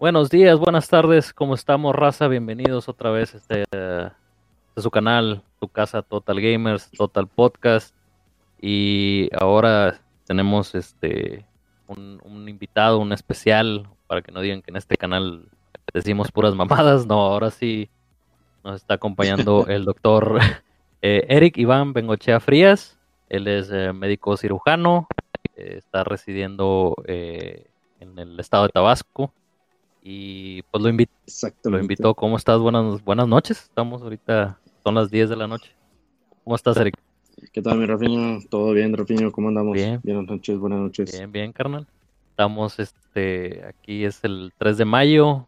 Buenos días, buenas tardes, ¿cómo estamos, raza? Bienvenidos otra vez este, a su canal, tu casa Total Gamers, Total Podcast. Y ahora tenemos este un, invitado, un especial, para que no digan que en este canal decimos puras mamadas. No, ahora sí nos está acompañando el doctor eh, Eric Iván Bengochea Frías. Él es eh, médico cirujano, eh, está residiendo en el estado de Tabasco y pues lo, invito, lo invitó. ¿Cómo estás? Buenas, buenas noches. Estamos ahorita, son las 10 de la noche. ¿Cómo estás, Eric? ¿Qué tal, mi Rafiño? ¿Todo bien, Rafiño? ¿Cómo andamos? Bien. Buenas noches, buenas noches. Bien, bien, carnal. Estamos, este, aquí es el 3 de mayo,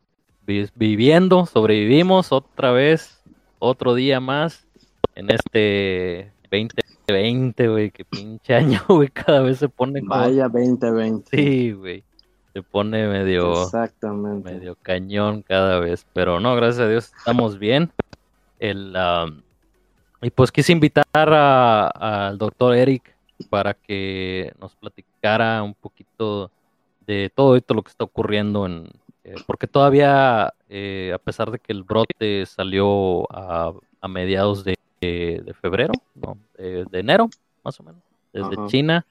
viviendo, sobrevivimos otra vez, otro día más en este 2020, güey, qué pinche año, güey, cada vez se pone como... Vaya 2020. Sí, güey se pone medio, Exactamente. medio cañón cada vez. Pero no, gracias a Dios estamos bien. El, y pues quise invitar al doctor Eric para que nos platicara un poquito de todo esto lo que está ocurriendo en eh, porque todavía eh, a pesar de que el brote salió a, a mediados de, de, febrero no, de, enero más o menos desde China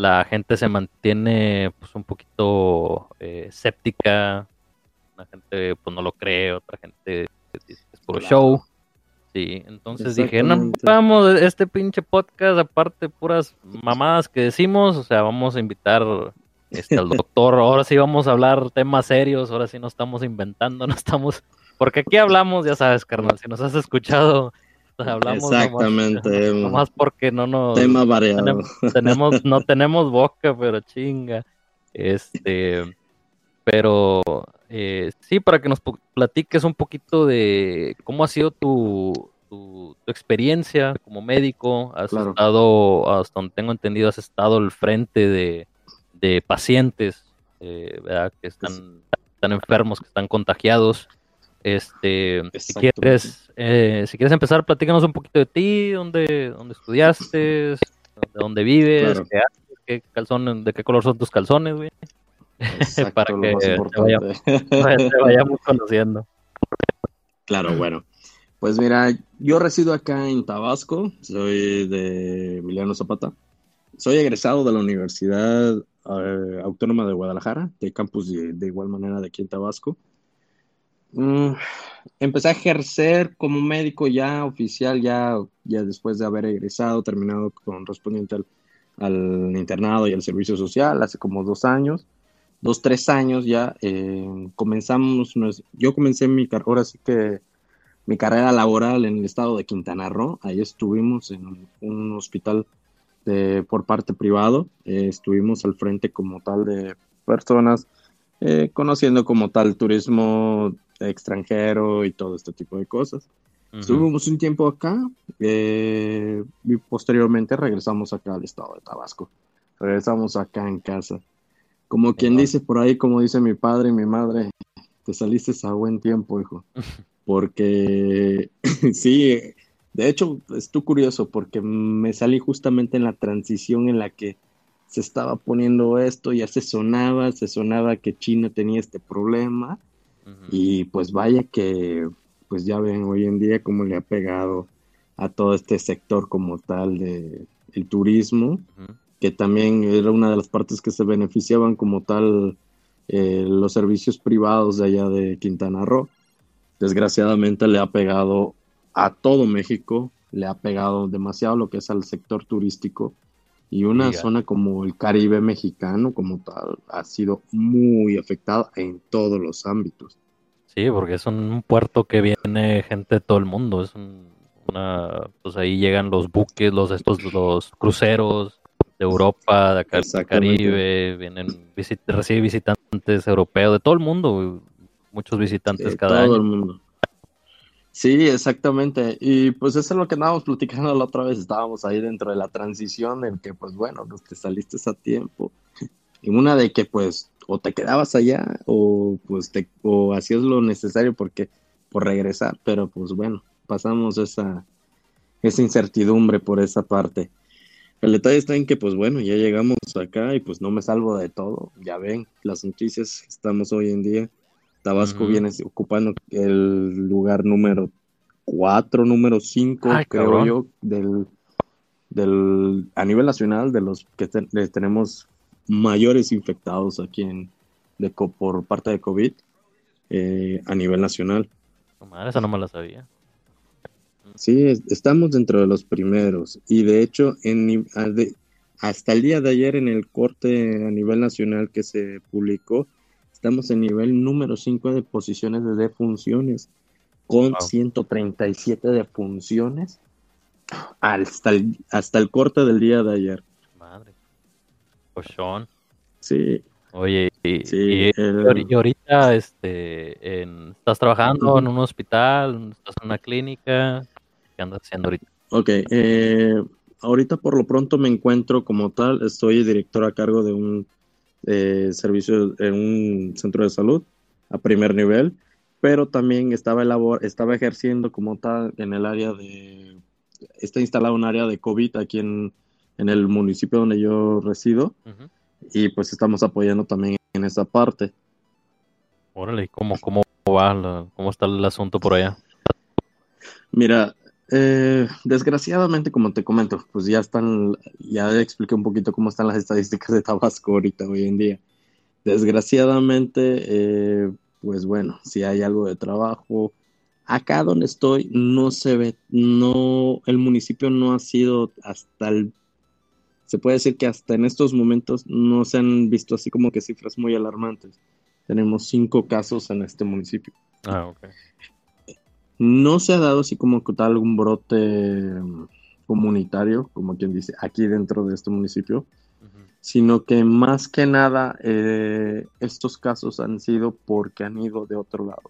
la gente se mantiene pues un poquito eh, escéptica, la gente pues no lo cree, otra gente dice que es puro show. Sí, entonces dije, no, vamos, este pinche podcast, aparte puras mamadas que decimos, o sea, vamos a invitar este, al doctor, ahora sí vamos a hablar temas serios, ahora sí no estamos inventando, no estamos, porque aquí hablamos, ya sabes, carnal, si nos has escuchado hablamos Exactamente. Nomás, porque no nos... Tema variado. Tenemos, no tenemos boca, pero chinga. Este, pero eh, sí, para que nos platiques un poquito de cómo ha sido tu, tu, experiencia como médico. Has estado, hasta donde tengo entendido, has estado al frente de, de pacientes eh, que están, están enfermos, que están contagiados. Este, si quieres, eh, si quieres empezar, platícanos un poquito de ti, dónde, dónde estudiaste, de dónde vives, qué qué calzón, de qué color son tus calzones, güey. Para que te vayamos, conociendo. Claro, bueno. Pues mira, yo resido acá en Tabasco, soy de Emiliano Zapata. Soy egresado de la Universidad eh, Autónoma de Guadalajara, de campus de, de, igual manera de aquí en Tabasco. Mm, empecé a ejercer como médico ya oficial, ya, ya después de haber egresado, terminado correspondiente al, internado y al servicio social, hace como dos años, dos, tres años ya, eh, comenzamos, yo comencé mi carrera, ahora sí que mi carrera laboral en el estado de Quintana Roo, ahí estuvimos en un hospital de, por parte privado, eh, estuvimos al frente como tal de personas eh, conociendo como tal turismo extranjero y todo este tipo de cosas. Estuvimos un tiempo acá eh, y posteriormente regresamos acá al estado de Tabasco. Regresamos acá en casa. Como quien dice por ahí, como dice mi padre y mi madre, te saliste a buen tiempo, hijo. Porque sí, de hecho, estoy curioso porque me salí justamente en la transición en la que se estaba poniendo esto, ya se sonaba, se sonaba que China tenía este problema y pues vaya que, pues ya ven hoy en día cómo le ha pegado a todo este sector como tal de el turismo, que también era una de las partes que se beneficiaban como tal eh, los servicios privados de allá de Quintana Roo. Desgraciadamente le ha pegado a todo México, le ha pegado demasiado lo que es al sector turístico y una zona como el Caribe mexicano como tal ha sido muy afectada en todos los ámbitos. Sí, porque es un puerto que viene gente de todo el mundo, es una pues ahí llegan los buques, los estos los cruceros de Europa, de acá del Caribe, vienen visit recibe visitantes europeos de todo el mundo, muchos visitantes cada todo El mundo. Sí, exactamente. Y pues eso es lo que andábamos platicando la otra vez. Estábamos ahí dentro de la transición en que, pues bueno, pues, te saliste a tiempo. Y una de que, pues, o te quedabas allá o pues te, o hacías lo necesario porque por regresar. Pero pues bueno, pasamos esa, esa incertidumbre por esa parte. El detalle está en que, pues bueno, ya llegamos acá y pues no me salvo de todo. Ya ven, las noticias estamos hoy en día Tabasco viene ocupando el lugar número 4, número 5, creo yo, del, del, a nivel nacional de los que tenemos mayores infectados aquí en, de, por parte de COVID eh, a nivel nacional. Madre, esa no me la sabía. Sí, estamos dentro de los primeros y de hecho en, hasta el día de ayer en el corte a nivel nacional que se publicó, estamos en nivel número 5 de posiciones de defunciones con 137 defunciones hasta el, hasta el corte del día de ayer. Madre. Sean. Sí. Oye, y, ahorita este, estás trabajando en un hospital, estás en una clínica, ¿qué andas haciendo ahorita? Ok, eh, ahorita por lo pronto me encuentro como tal, estoy director a cargo de un eh, servicio en un centro de salud a primer nivel, pero también estaba, estaba ejerciendo como tal en el área de, está instalado un área de COVID aquí en, el municipio donde yo resido y pues estamos apoyando también en esa parte. Órale, ¿cómo, cómo va, cómo está el asunto por allá? Mira, eh, desgraciadamente, como te comento, pues ya están, ya expliqué un poquito cómo están las estadísticas de Tabasco ahorita, hoy en día. Desgraciadamente, eh, pues bueno, si hay algo de trabajo, acá donde estoy no se ve, no, el municipio no ha sido hasta el, se puede decir que hasta en estos momentos no se han visto así como que cifras muy alarmantes. Tenemos cinco casos en este municipio. Ah, ok. No se ha dado así como tal un brote comunitario, como quien dice, aquí dentro de este municipio, sino que más que nada eh, estos casos han sido porque han ido de otro lado.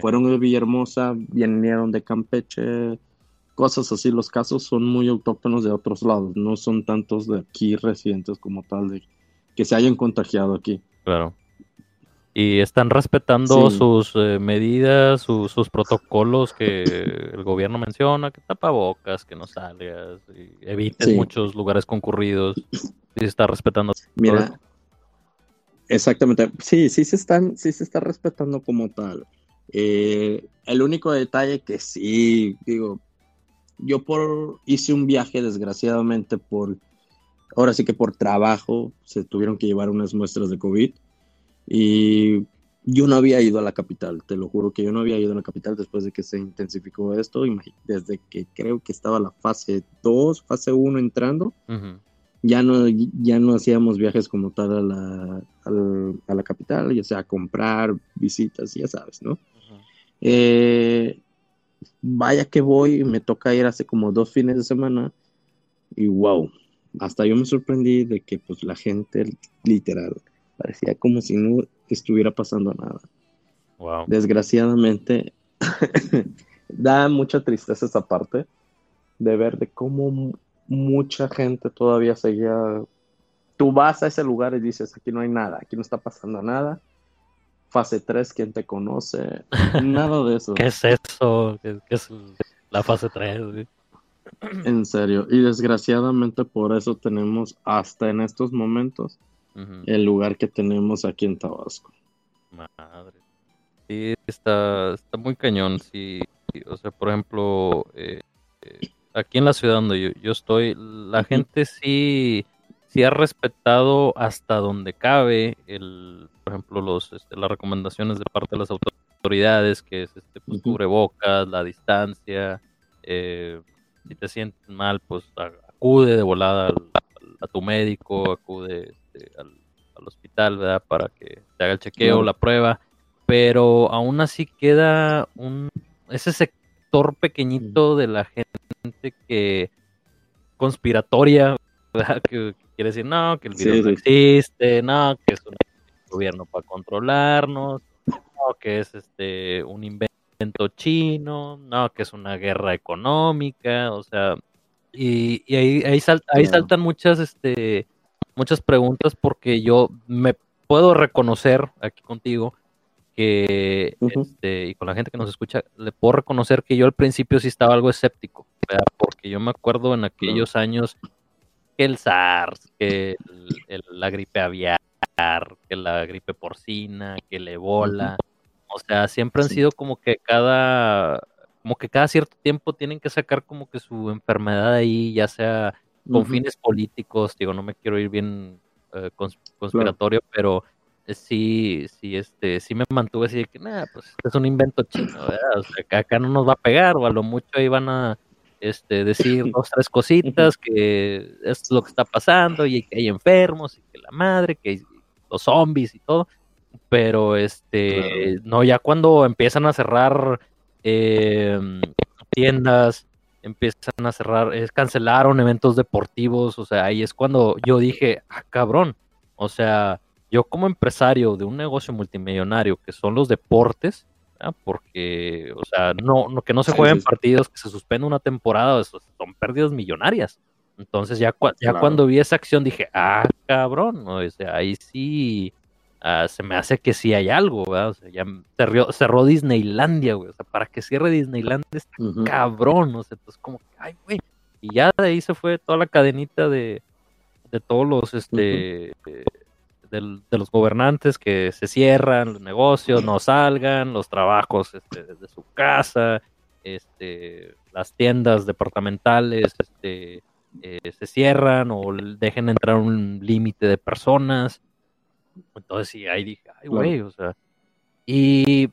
Fueron de Villahermosa, vinieron de Campeche, cosas así. Los casos son muy autóctonos de otros lados, no son tantos de aquí residentes como tal, de que se hayan contagiado aquí. Claro y están respetando sus eh, medidas, sus protocolos que el gobierno menciona, que tapabocas, que no salgas, y evites muchos lugares concurridos. Y se está respetando. Mira, exactamente. Sí, sí se están, sí se está respetando como tal. Eh, el único detalle que sí, digo, yo por hice un viaje desgraciadamente por, ahora sí que por trabajo, se tuvieron que llevar unas muestras de COVID y yo no había ido a la capital, te lo juro que yo no había ido a la capital después de que se intensificó esto, desde que creo que estaba la fase 2, fase 1 entrando, ya, no, ya no hacíamos viajes como tal a la, a la, capital, ya sea a comprar, visitas, ya sabes, ¿no? Eh, vaya que voy, me toca ir hace como dos fines de semana y wow, hasta yo me sorprendí de que pues la gente literal Parecía como si no estuviera pasando nada. Desgraciadamente, da mucha tristeza esa parte de ver de cómo mucha gente todavía seguía. Tú vas a ese lugar y dices, aquí no hay nada, aquí no está pasando nada. Fase 3, ¿quién te conoce? Nada de eso. ¿Qué es eso? ¿Qué, es la fase 3? En serio. Y desgraciadamente por eso tenemos hasta en estos momentos el lugar que tenemos aquí en Tabasco. Madre. Sí, está, está muy cañón. Sí, o sea, por ejemplo, eh, eh, aquí en la ciudad donde yo, estoy, la gente sí, sí ha respetado hasta donde cabe, el, por ejemplo, los, este, las recomendaciones de parte de las autoridades, que es este, pues, cubrebocas, la distancia. Eh, si te sientes mal, pues acude de volada a tu médico, acude este, al, hospital, ¿verdad? Para que te haga el chequeo, la prueba, pero aún así queda un ese sector pequeñito de la gente que conspiratoria, ¿verdad? Que, quiere decir, no, que el virus no existe, no, que es un gobierno para controlarnos, no, que es este un invento chino, no, que es una guerra económica, o sea, y, ahí, ahí, ahí saltan muchas, este, muchas preguntas porque yo me puedo reconocer aquí contigo que, este, y con la gente que nos escucha, le puedo reconocer que yo al principio sí estaba algo escéptico, porque yo me acuerdo en aquellos años que el SARS, que la gripe aviar, que la gripe porcina, que el ebola, O sea, siempre han sido como que cada, como que cada cierto tiempo tienen que sacar como que su enfermedad ahí, ya sea con fines políticos, digo, no me quiero ir bien eh, conspiratorio, pero sí, sí, este, sí me mantuve así de que, nada, pues es un invento chino, ¿verdad? O sea, que acá no nos va a pegar, o a lo mucho ahí van a este, decir dos, tres cositas, que es lo que está pasando, y que hay enfermos, y que la madre, que hay los zombies y todo, pero este, no, ya cuando empiezan a cerrar em, tiendas, empiezan a cerrar, es, cancelaron eventos deportivos, o sea, ahí es cuando yo dije, ah, cabrón, o sea, yo como empresario de un negocio multimillonario que son los deportes, porque, o sea, no, no que no se jueguen partidos, que se suspenda una temporada, eso son pérdidas millonarias. Entonces ya, ya cuando vi esa acción dije, ah, cabrón, o sea, ahí sí ah, se me hace que sí hay algo, ¿verdad? O sea, ya cerró, cerró Disneylandia, güey, o sea, para que cierre Disneylandia está cabrón, o sea, entonces como, ay, güey, y ya de ahí se fue toda la cadenita de, de todos los, este, de los gobernantes que se cierran los negocios, no salgan, los trabajos este, desde su casa, este, las tiendas departamentales este, eh, se cierran o dejen entrar un límite de personas. Entonces sí, ahí dije, ay güey, o sea, y,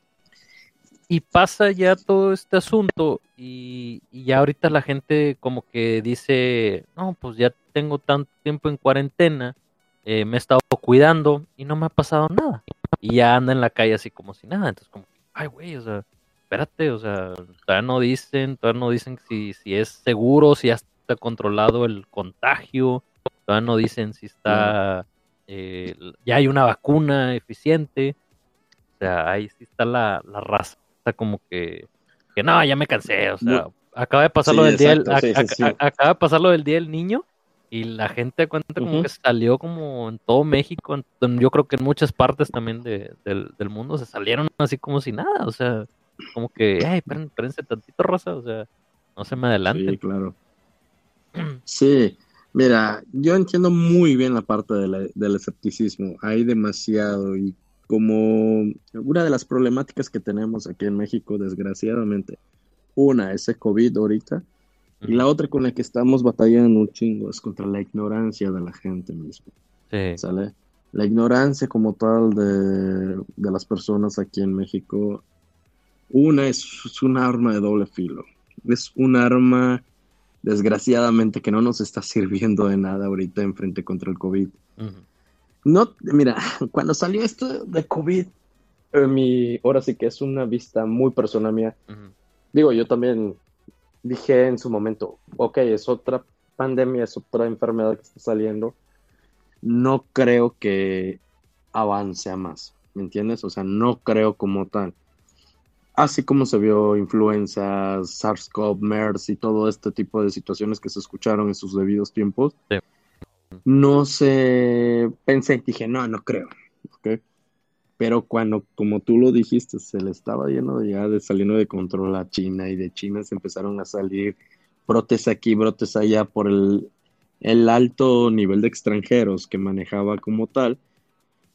y pasa ya todo este asunto y, y ya ahorita la gente como que dice, no, pues ya tengo tanto tiempo en cuarentena, eh, me he estado cuidando y no me ha pasado nada. Y ya anda en la calle así como si nada. Entonces, como, ay, güey, o sea, espérate, o sea, todavía no dicen, todavía no dicen si, si es seguro, si ya está controlado el contagio, todavía no dicen si está, eh, ya hay una vacuna eficiente. O sea, ahí sí está la, la raza. Está como que, que no, ya me cansé, o sea, acaba de pasar lo del día, acaba de pasar lo del día del niño y la gente cuenta como que salió como en todo México, yo creo que en muchas partes también de, del, mundo se salieron así como si nada, o sea, como que, ay, espérense tantito, Rosa, o sea, no se me adelante. Sí, claro. Sí, mira, yo entiendo muy bien la parte del escepticismo, hay demasiado y como una de las problemáticas que tenemos aquí en México, desgraciadamente, una, ese COVID ahorita, y la otra con la que estamos batallando un chingo es contra la ignorancia de la gente misma. Sí. ¿Sale? La ignorancia como tal de, las personas aquí en México, una es, un arma de doble filo. Es un arma, desgraciadamente, que no nos está sirviendo de nada ahorita en frente contra el COVID. No, mira, cuando salió esto de COVID, eh, mi, ahora sí que es una vista muy personal mía. Digo, yo también dije en su momento, ok, es otra pandemia, es otra enfermedad que está saliendo, no creo que avance a más, ¿me entiendes? O sea, no creo como tal. Así como se vio influenza, SARS-CoV, MERS y todo este tipo de situaciones que se escucharon en sus debidos tiempos, no sé, pensé, dije, no, no creo, ¿ok? Pero cuando, como tú lo dijiste, se le estaba yendo ya de saliendo de control a China y de China se empezaron a salir brotes aquí, brotes allá por el, alto nivel de extranjeros que manejaba como tal.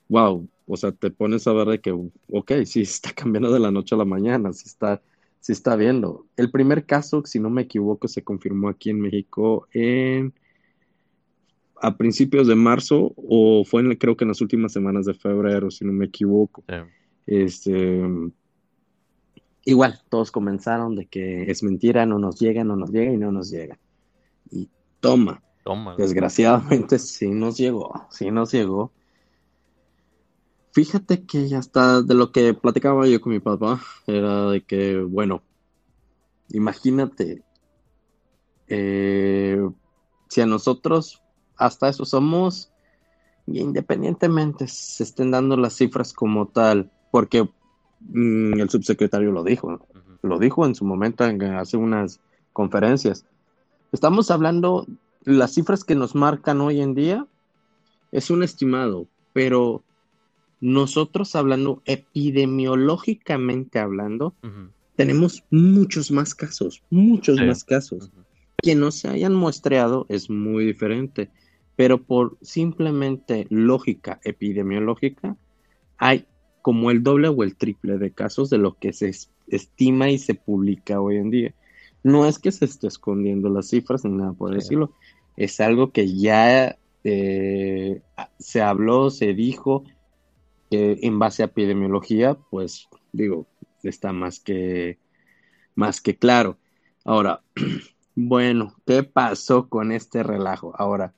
Wow, o sea, te pones a ver de que, ok, sí está cambiando de la noche a la mañana, sí está, sí está viendo. El primer caso, si no me equivoco, se confirmó aquí en México en a principios de marzo o fue en, creo que en las últimas semanas de febrero, si no me equivoco. Este, igual, todos comenzaron de que es mentira, no nos llega, no nos llega y no nos llega. Y toma, toma. desgraciadamente sí nos llegó, sí nos llegó. Fíjate que ya está, de lo que platicaba yo con mi papá, era de que, bueno, imagínate, eh, si a nosotros hasta eso somos, independientemente se estén dando las cifras como tal, porque mm, el subsecretario lo dijo, lo dijo en su momento, en, hace unas conferencias. Estamos hablando, las cifras que nos marcan hoy en día es un estimado, pero nosotros hablando epidemiológicamente hablando, tenemos muchos más casos, muchos más casos. Que no se hayan muestreado es muy diferente pero por simplemente lógica epidemiológica, hay como el doble o el triple de casos de lo que se estima y se publica hoy en día. No es que se esté escondiendo las cifras ni nada por decirlo, es algo que ya eh, se habló, se dijo, que en base a epidemiología, pues digo, está más que, más que claro. Ahora, bueno, ¿qué pasó con este relajo? Ahora,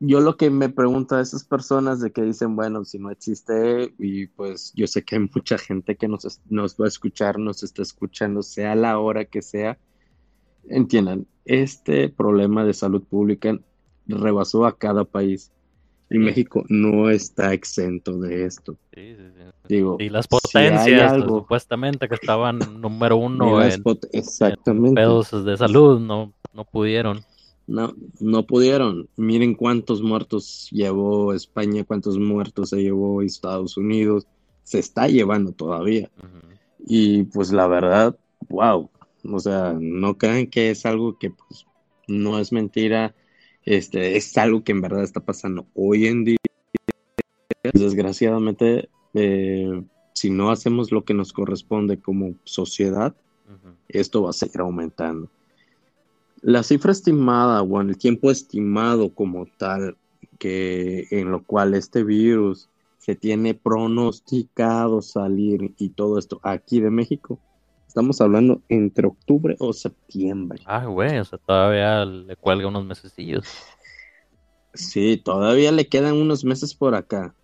yo lo que me pregunto a esas personas de que dicen, bueno, si no existe, y pues yo sé que hay mucha gente que nos, nos va a escuchar, nos está escuchando, sea la hora que sea, entiendan, este problema de salud pública rebasó a cada país. Y México no está exento de esto. Sí, sí, sí. Digo, y las potencias, supuestamente que estaban número uno en, exactamente. pedos de salud, no, no pudieron. No, no pudieron. Miren cuántos muertos llevó España, cuántos muertos se llevó Estados Unidos. Se está llevando todavía. Y pues la verdad, wow. O sea, no crean que es algo que pues no es mentira. Este, es algo que en verdad está pasando hoy en día. Desgraciadamente, eh, si no hacemos lo que nos corresponde como sociedad, esto va a seguir aumentando. La cifra estimada o el tiempo estimado como tal, que en lo cual este virus se tiene pronosticado salir y todo esto aquí de México, estamos hablando entre octubre o septiembre. Ah, güey, o sea, todavía le cuelga unos mesecillos. Sí, todavía le quedan unos meses por acá.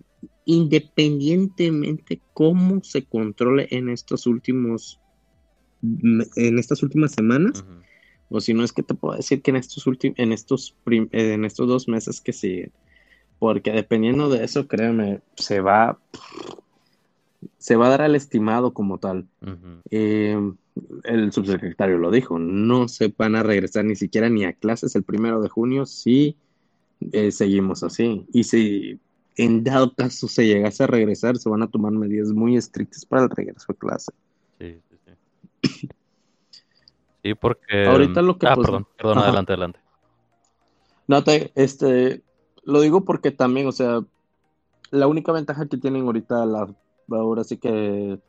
Independientemente cómo se controle en estos últimos, en estas últimas semanas, o si no es que te puedo decir que en estos últimos, en estos en estos dos meses que siguen, porque dependiendo de eso, créeme, se va, se va a dar al estimado como tal. Em, el subsecretario lo dijo, no se van a regresar ni siquiera ni a clases el primero de junio si eh, seguimos así. Y si en dado caso se llegase a regresar, se van a tomar medidas muy estrictas para el regreso a clase. Sí, sí, sí. Sí, porque. Ahorita lo que. Ah, perdón, perdón, adelante, adelante. No, te, este. Lo digo porque también, o sea, la única ventaja que tienen ahorita, la, ahora sí que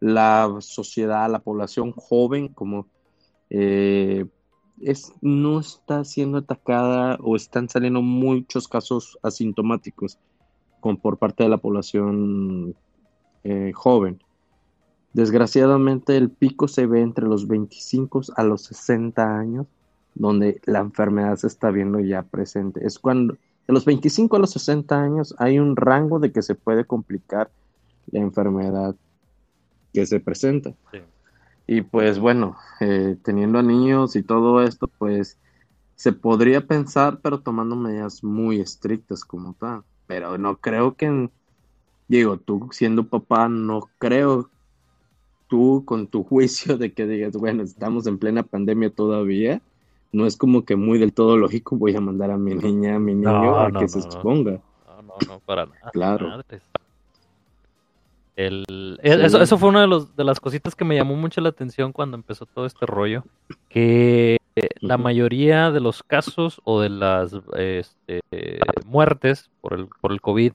la sociedad, la población joven, como. Eh, es, no está siendo atacada o están saliendo muchos casos asintomáticos con, por parte de la población eh, joven. Desgraciadamente el pico se ve entre los 25 a los 60 años, donde la enfermedad se está viendo ya presente. Es cuando de los 25 a los 60 años hay un rango de que se puede complicar la enfermedad que se presenta. Y pues bueno, eh, teniendo a niños y todo esto, pues se podría pensar, pero tomando medidas muy estrictas como tal. Pero no creo que, digo, tú siendo papá, no creo tú con tu juicio de que digas, bueno, estamos en plena pandemia todavía, no es como que muy del todo lógico voy a mandar a mi niña, a mi niño a que se exponga. No, no, no, para nada. Claro. El, eso, eso fue una de, los, de las cositas que me llamó mucho la atención cuando empezó todo este rollo, que la mayoría de los casos o de las este, muertes por el, por el COVID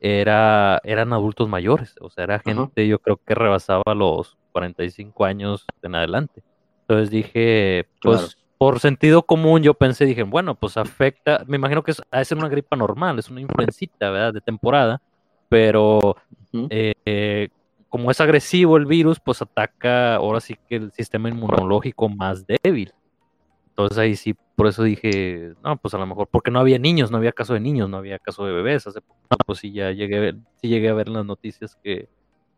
era, eran adultos mayores, o sea, era gente yo creo que rebasaba los 45 años en adelante. Entonces dije, pues por sentido común yo pensé, dije, bueno, pues afecta, me imagino que es, a ser una gripa normal, es una influencita, ¿verdad? De temporada, pero eh, como es agresivo el virus, pues ataca ahora sí que el sistema inmunológico más débil. Entonces ahí sí, por eso dije, no, pues a lo mejor, porque no había niños, no había caso de niños, no había caso de bebés. Hace poco, pues sí, ya llegué, sí llegué a ver en las noticias que,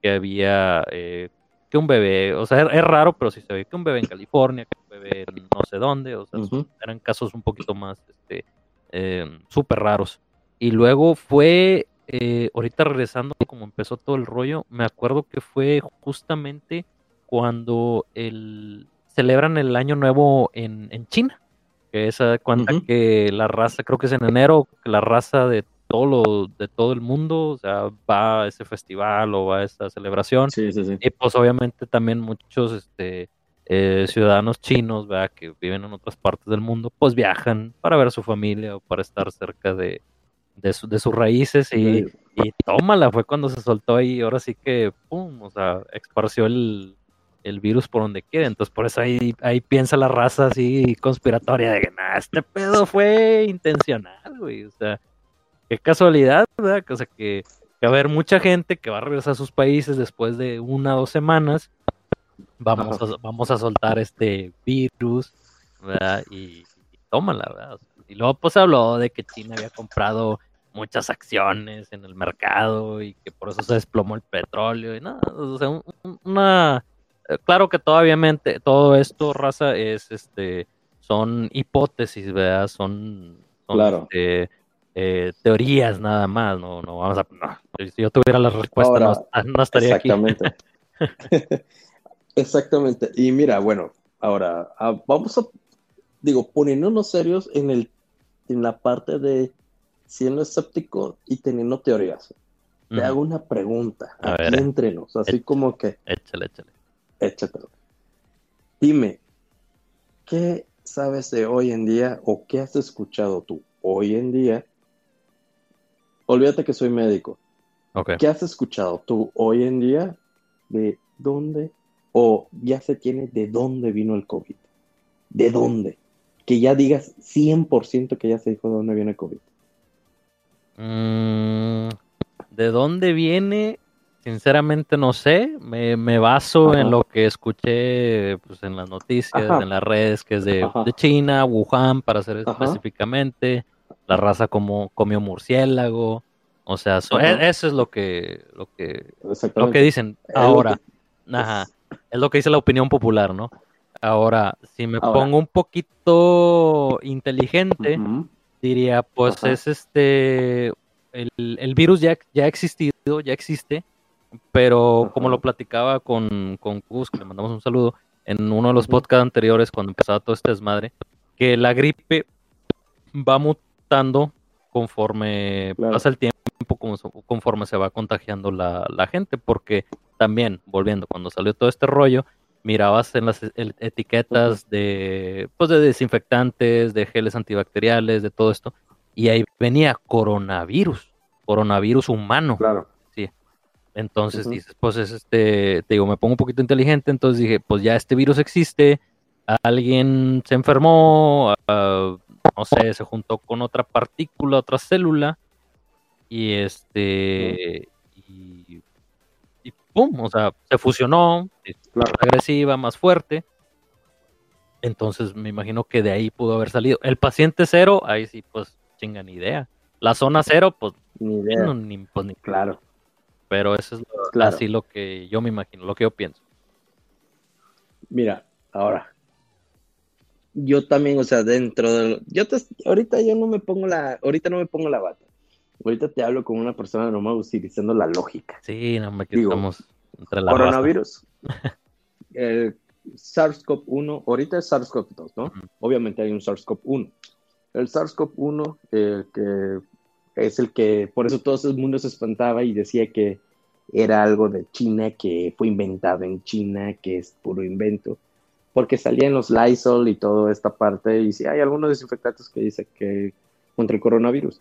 que había eh, que un bebé, o sea, es, raro, pero sí se ve que un bebé en California, que un bebé en no sé dónde, o sea, eran casos un poquito más, este, eh, súper raros. Y luego fue, eh, ahorita regresando, como empezó todo el rollo, me acuerdo que fue justamente cuando el celebran el año nuevo en, en China, que es cuenta que la raza, creo que es en enero, que la raza de todo lo, de todo el mundo, o sea, va a ese festival o va a esa celebración. Y pues obviamente también muchos este, eh, ciudadanos chinos, ¿verdad? que viven en otras partes del mundo, pues viajan para ver a su familia o para estar cerca de, de, de sus raíces y, Y tómala, fue cuando se soltó ahí, ahora sí que, pum, o sea, esparció el, el virus por donde quiere. Entonces, por eso ahí, ahí piensa la raza así conspiratoria de que, nah, este pedo fue intencional, güey. O sea, qué casualidad, ¿verdad? O sea, que, va a haber mucha gente que va a regresar a sus países después de una o dos semanas. Vamos a, vamos a soltar este virus, ¿verdad? Y, tómala, ¿verdad? y luego, pues habló de que China había comprado muchas acciones en el mercado y que por eso se desplomó el petróleo y nada, o sea, una eh, claro que todavía todo esto, raza, es este son hipótesis, ¿verdad? Son, este, eh, teorías nada más, no, no vamos a si yo tuviera la respuesta no, estaría exactamente. aquí. exactamente. Y mira, bueno, ahora ah, vamos a digo, poniéndonos serios en el en la parte de siendo escéptico y teniendo teorías. Te hago una pregunta aquí entre nos, así como que. Échale, échale. Échale. Dime, ¿qué sabes de hoy en día o qué has escuchado tú hoy en día? Olvídate que soy médico. ¿Qué has escuchado tú hoy en día de dónde o ya se tiene de dónde vino el COVID? ¿De dónde? Que ya digas 100% que ya se dijo de dónde viene el COVID. Mm, ¿De dónde viene? Sinceramente no sé. Me, baso en lo que escuché pues, en las noticias, en las redes, que es de, China, Wuhan, para ser específicamente. La raza como comió murciélago. O sea, e, eso es lo que, lo que, lo que dicen ahora. Ajá. Es lo que dice la opinión popular, ¿no? Ahora, si me pongo un poquito inteligente, diría, pues es este, el, virus ya, ya ha existido, ya existe, pero como lo platicaba con, con Cus, que le mandamos un saludo, en uno de los podcasts anteriores, cuando empezaba todo este desmadre, que la gripe va mutando conforme pasa el tiempo, conforme se va contagiando la, la gente, porque también, volviendo, cuando salió todo este rollo, mirabas en las etiquetas de, pues de desinfectantes, de geles antibacteriales, de todo esto, y ahí venía coronavirus, coronavirus humano. Claro. Sí. Entonces dices, pues es este, te digo, me pongo un poquito inteligente, entonces dije, pues ya este virus existe, alguien se enfermó, ah, no sé, se juntó con otra partícula, otra célula, y este, y pum, o sea, se fusionó, más agresiva, más fuerte. Entonces me imagino que de ahí pudo haber salido. El paciente cero, ahí sí, pues chinga ni idea. La zona cero, pues ni idea. ni, pues, ni claro. Pero eso es así lo que yo me imagino, lo que yo pienso. Mira, ahora, yo también, o sea, dentro de yo te, ahorita yo no me pongo la, ahorita no me pongo la bata. Ahorita te hablo con una persona normal utilizando la lógica. Sí, no me quitamos entre la Coronavirus. el SARS-CoV-1, ahorita es SARS-CoV-2, ¿no? Obviamente hay un SARS-CoV-1. El SARS-CoV-1, que es el que, por eso todo el mundo se espantaba y decía que era algo de China, que fue inventado en China, que es puro invento, porque salían los Lysol y toda esta parte, y sí hay algunos desinfectantes que dicen que contra el coronavirus.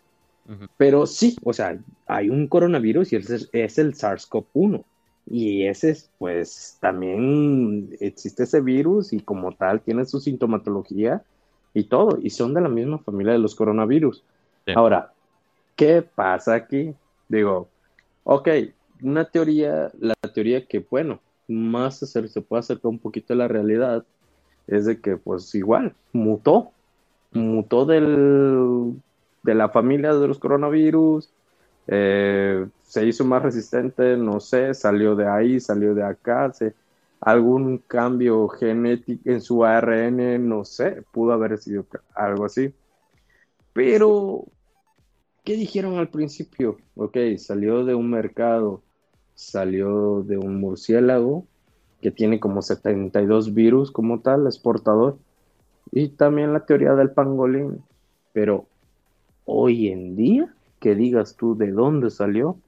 Pero sí, o sea, hay un coronavirus y es, es el SARS-CoV-1. Y ese, pues también existe ese virus y como tal tiene su sintomatología y todo, y son de la misma familia de los coronavirus. Ahora, ¿qué pasa aquí? Digo, ok, una teoría, la teoría que, bueno, más se, se puede acercar un poquito a la realidad, es de que, pues igual, mutó, mutó del, de la familia de los coronavirus, eh, se hizo más resistente, no sé, salió de ahí, salió de acá, algún cambio genético en su ARN, no sé, pudo haber sido algo así. Pero, ¿qué dijeron al principio? Ok, salió de un mercado, salió de un murciélago que tiene como 72 virus como tal, exportador, y también la teoría del pangolín. Pero hoy en día, que digas tú de dónde salió,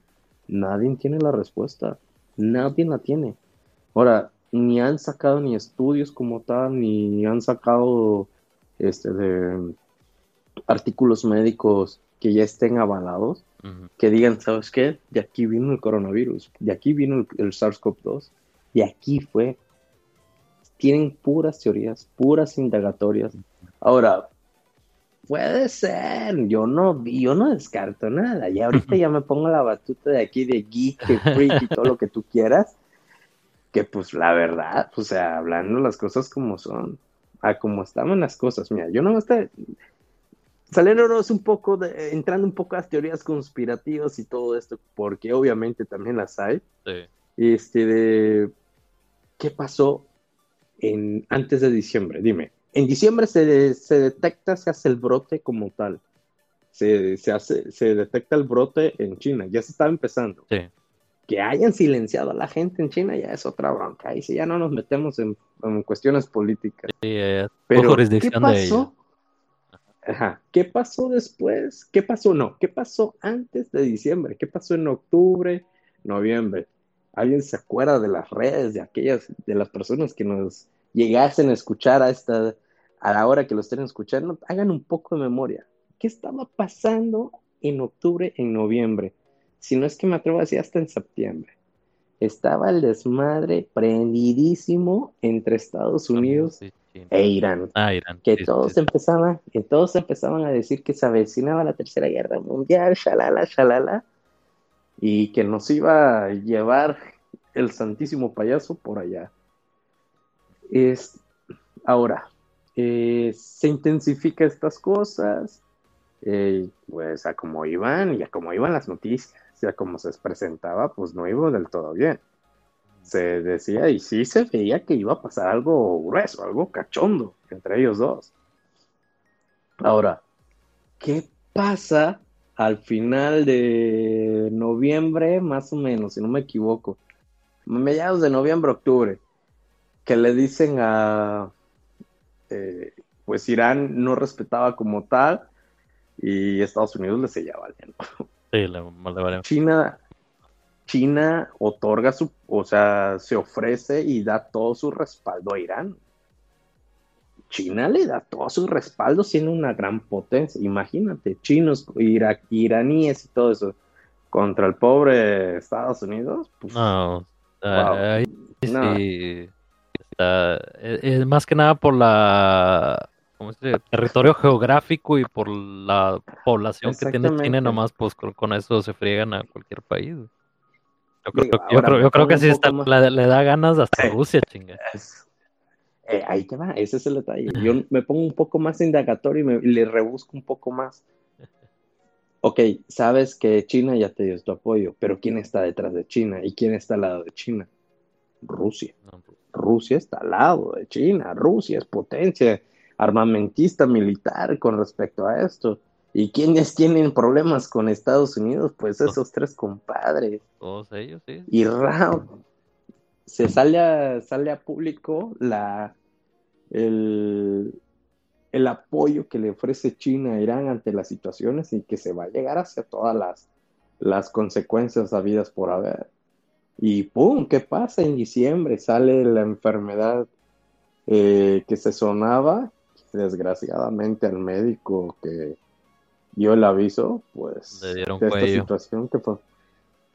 nadie tiene la respuesta. Nadie la tiene. Ahora, ni han sacado ni estudios como tal, ni han sacado este de artículos médicos que ya estén avalados, que digan, ¿sabes qué? De aquí vino el coronavirus, de aquí vino el, el SARS-CoV-2, y aquí fue. Tienen puras teorías, puras indagatorias. Ahora, puede ser, yo no, yo no descarto nada. Y ahorita ya me pongo la batuta de aquí de geek, de freak y todo lo que tú quieras. Que pues la verdad, o sea, hablando las cosas como son, a como estaban las cosas. Mira, yo no me estoy saliéndonos un poco, de, entrando un poco a las teorías conspirativas y todo esto, porque obviamente también las hay. Sí. Este, de qué pasó en, antes de diciembre, dime. En diciembre se, se detecta, se hace el brote como tal. Se, se, hace, se detecta el brote en China, ya se estaba empezando. Sí. Que hayan silenciado a la gente en China ya es otra bronca. Si ya no nos metemos en, en cuestiones políticas. Sí, Pero, ¿qué pasó? Ajá. ¿Qué pasó después? ¿Qué pasó? No, ¿qué pasó antes de diciembre? ¿Qué pasó en octubre, noviembre? ¿Alguien se acuerda de las redes, de aquellas, de las personas que nos llegasen a escuchar a esta, a la hora que lo estén escuchando? Hagan un poco de memoria. ¿Qué estaba pasando en octubre, en noviembre? Si no es que me atrevo a decir hasta en septiembre. Estaba el desmadre prendidísimo entre Estados Unidos e Irán. Ah, Irán. Que todos empezaban, que todos empezaban a decir que se avecinaba la tercera guerra mundial, shalala, shalala, y que nos iba a llevar el santísimo payaso por allá. Es, ahora, eh, se intensifica estas cosas, eh, pues a como iban y a como iban las noticias, y a como se presentaba, pues no iba del todo bien se decía y sí se veía que iba a pasar algo grueso, algo cachondo entre ellos dos. Ahora, ¿qué pasa al final de noviembre, más o menos, si no me equivoco? Mediados de noviembre, octubre, que le dicen a, eh, pues Irán no respetaba como tal y Estados Unidos le seguía valiendo. Sí, le, China, China otorga su, o sea, se ofrece y da todo su respaldo a Irán. China le da todo su respaldo siendo una gran potencia. Imagínate, chinos, iraníes y todo eso contra el pobre Estados Unidos. Pues, no, sí, es, más que nada por la ¿cómo se territorio geográfico y por la población que tiene China, nomás pues con eso se friegan a cualquier país. Yo creo, que sí está, le, da ganas hasta Rusia, chinga. Eh, ahí te va, ese es el detalle. Yo me pongo un poco más indagatorio y, me, le rebusco un poco más. Ok, sabes que China ya te dio tu apoyo, pero ¿quién está detrás de China? ¿Y quién está al lado de China? Rusia. Pues. Rusia está al lado de China. Rusia es potencia armamentista militar con respecto a esto. ¿Y quiénes tienen problemas con Estados Unidos? Pues esos tres compadres. Todos ellos, sí. Y Rao, se sale a, sale a público la, el, el apoyo que le ofrece China a Irán ante las situaciones y que se va a llegar hacia todas las, las consecuencias habidas por haber. Y ¡pum! ¿Qué pasa? En diciembre sale la enfermedad eh, que se sonaba, desgraciadamente al médico que dio el aviso, pues de esta situación que fue,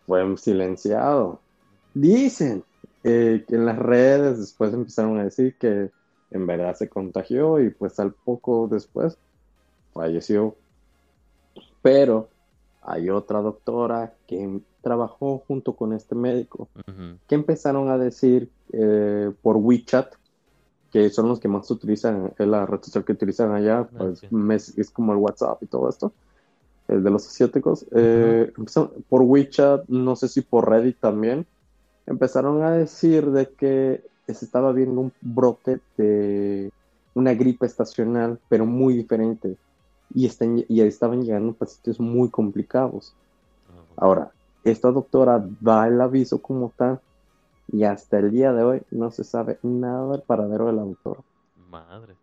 fue silenciado. Dicen eh, que en las redes después empezaron a decir que en verdad se contagió y pues al poco después falleció. Pero hay otra doctora que trabajó junto con este médico que empezaron a decir eh, por WeChat que son los que más utilizan, es la red social que utilizan allá, ah, pues es como el WhatsApp y todo esto, el de los asiáticos. Eh, por WeChat, no sé si por Reddit también, empezaron a decir de que se estaba viendo un brote de una gripe estacional, pero muy diferente, y, están, y estaban llegando pacientes muy complicados. Ah, Ahora, esta doctora da el aviso como tal, y hasta el día de hoy no se sabe nada del paradero del autor. Madre.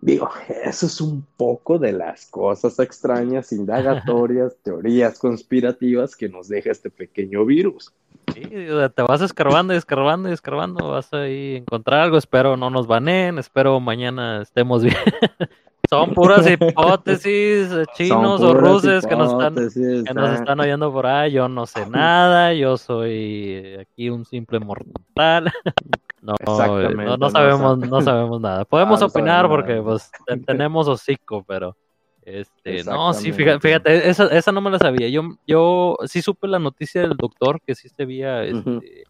Digo, eso es un poco de las cosas extrañas, indagatorias, teorías conspirativas que nos deja este pequeño virus. Sí, te vas escarbando y escarbando y escarbando, vas a encontrar algo, espero no nos baneen, espero mañana estemos bien. son puras hipótesis chinos o ruses que nos, están, que nos están oyendo por ahí. Yo no sé nada, yo soy aquí un simple mortal. No, no, no, sabemos, no sabemos nada. Podemos ah, opinar porque pues tenemos hocico, pero este, no, sí, fíjate, esa, esa, no me la sabía. Yo, yo sí supe la noticia del doctor que sí se había, este,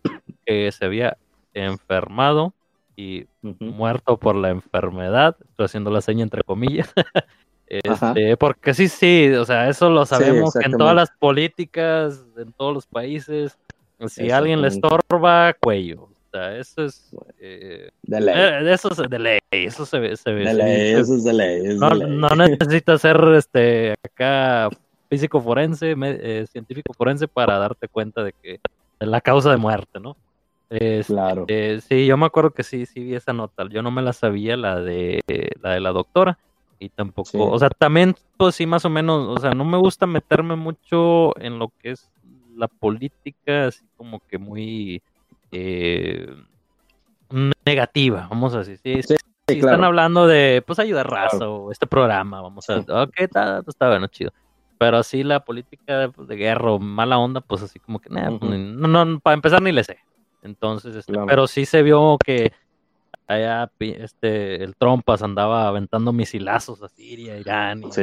que se había enfermado y muerto por la enfermedad. Estoy haciendo la seña entre comillas. este, porque sí, sí, o sea, eso lo sabemos en todas las políticas, en todos los países. Si alguien le estorba, cuello eso es. Eh, de ley. Eh, eso es de ley. Eso se ve. Se ve de ley, eso es de ley. no, no necesitas ser este, acá físico forense, eh, científico forense para darte cuenta de que de la causa de muerte, ¿no? Claro. sí, yo me acuerdo que sí, sí vi esa nota. Yo no me la sabía, la de la, de la doctora. Y tampoco, o sea, también, pues sí, más o menos, o sea, no me gusta meterme mucho en lo que es la política, así como que muy eh, negativa, vamos a decir. Si, están hablando de, pues, ayudar raza o este programa, vamos a, ok, está, está bueno, chido. Pero así la política pues, de guerra o mala onda, pues así como que, pues, no, no, para empezar ni le sé. Entonces, este, pero sí se vio que allá este el Trompas andaba aventando misilazos a Siria, Irán, y sí,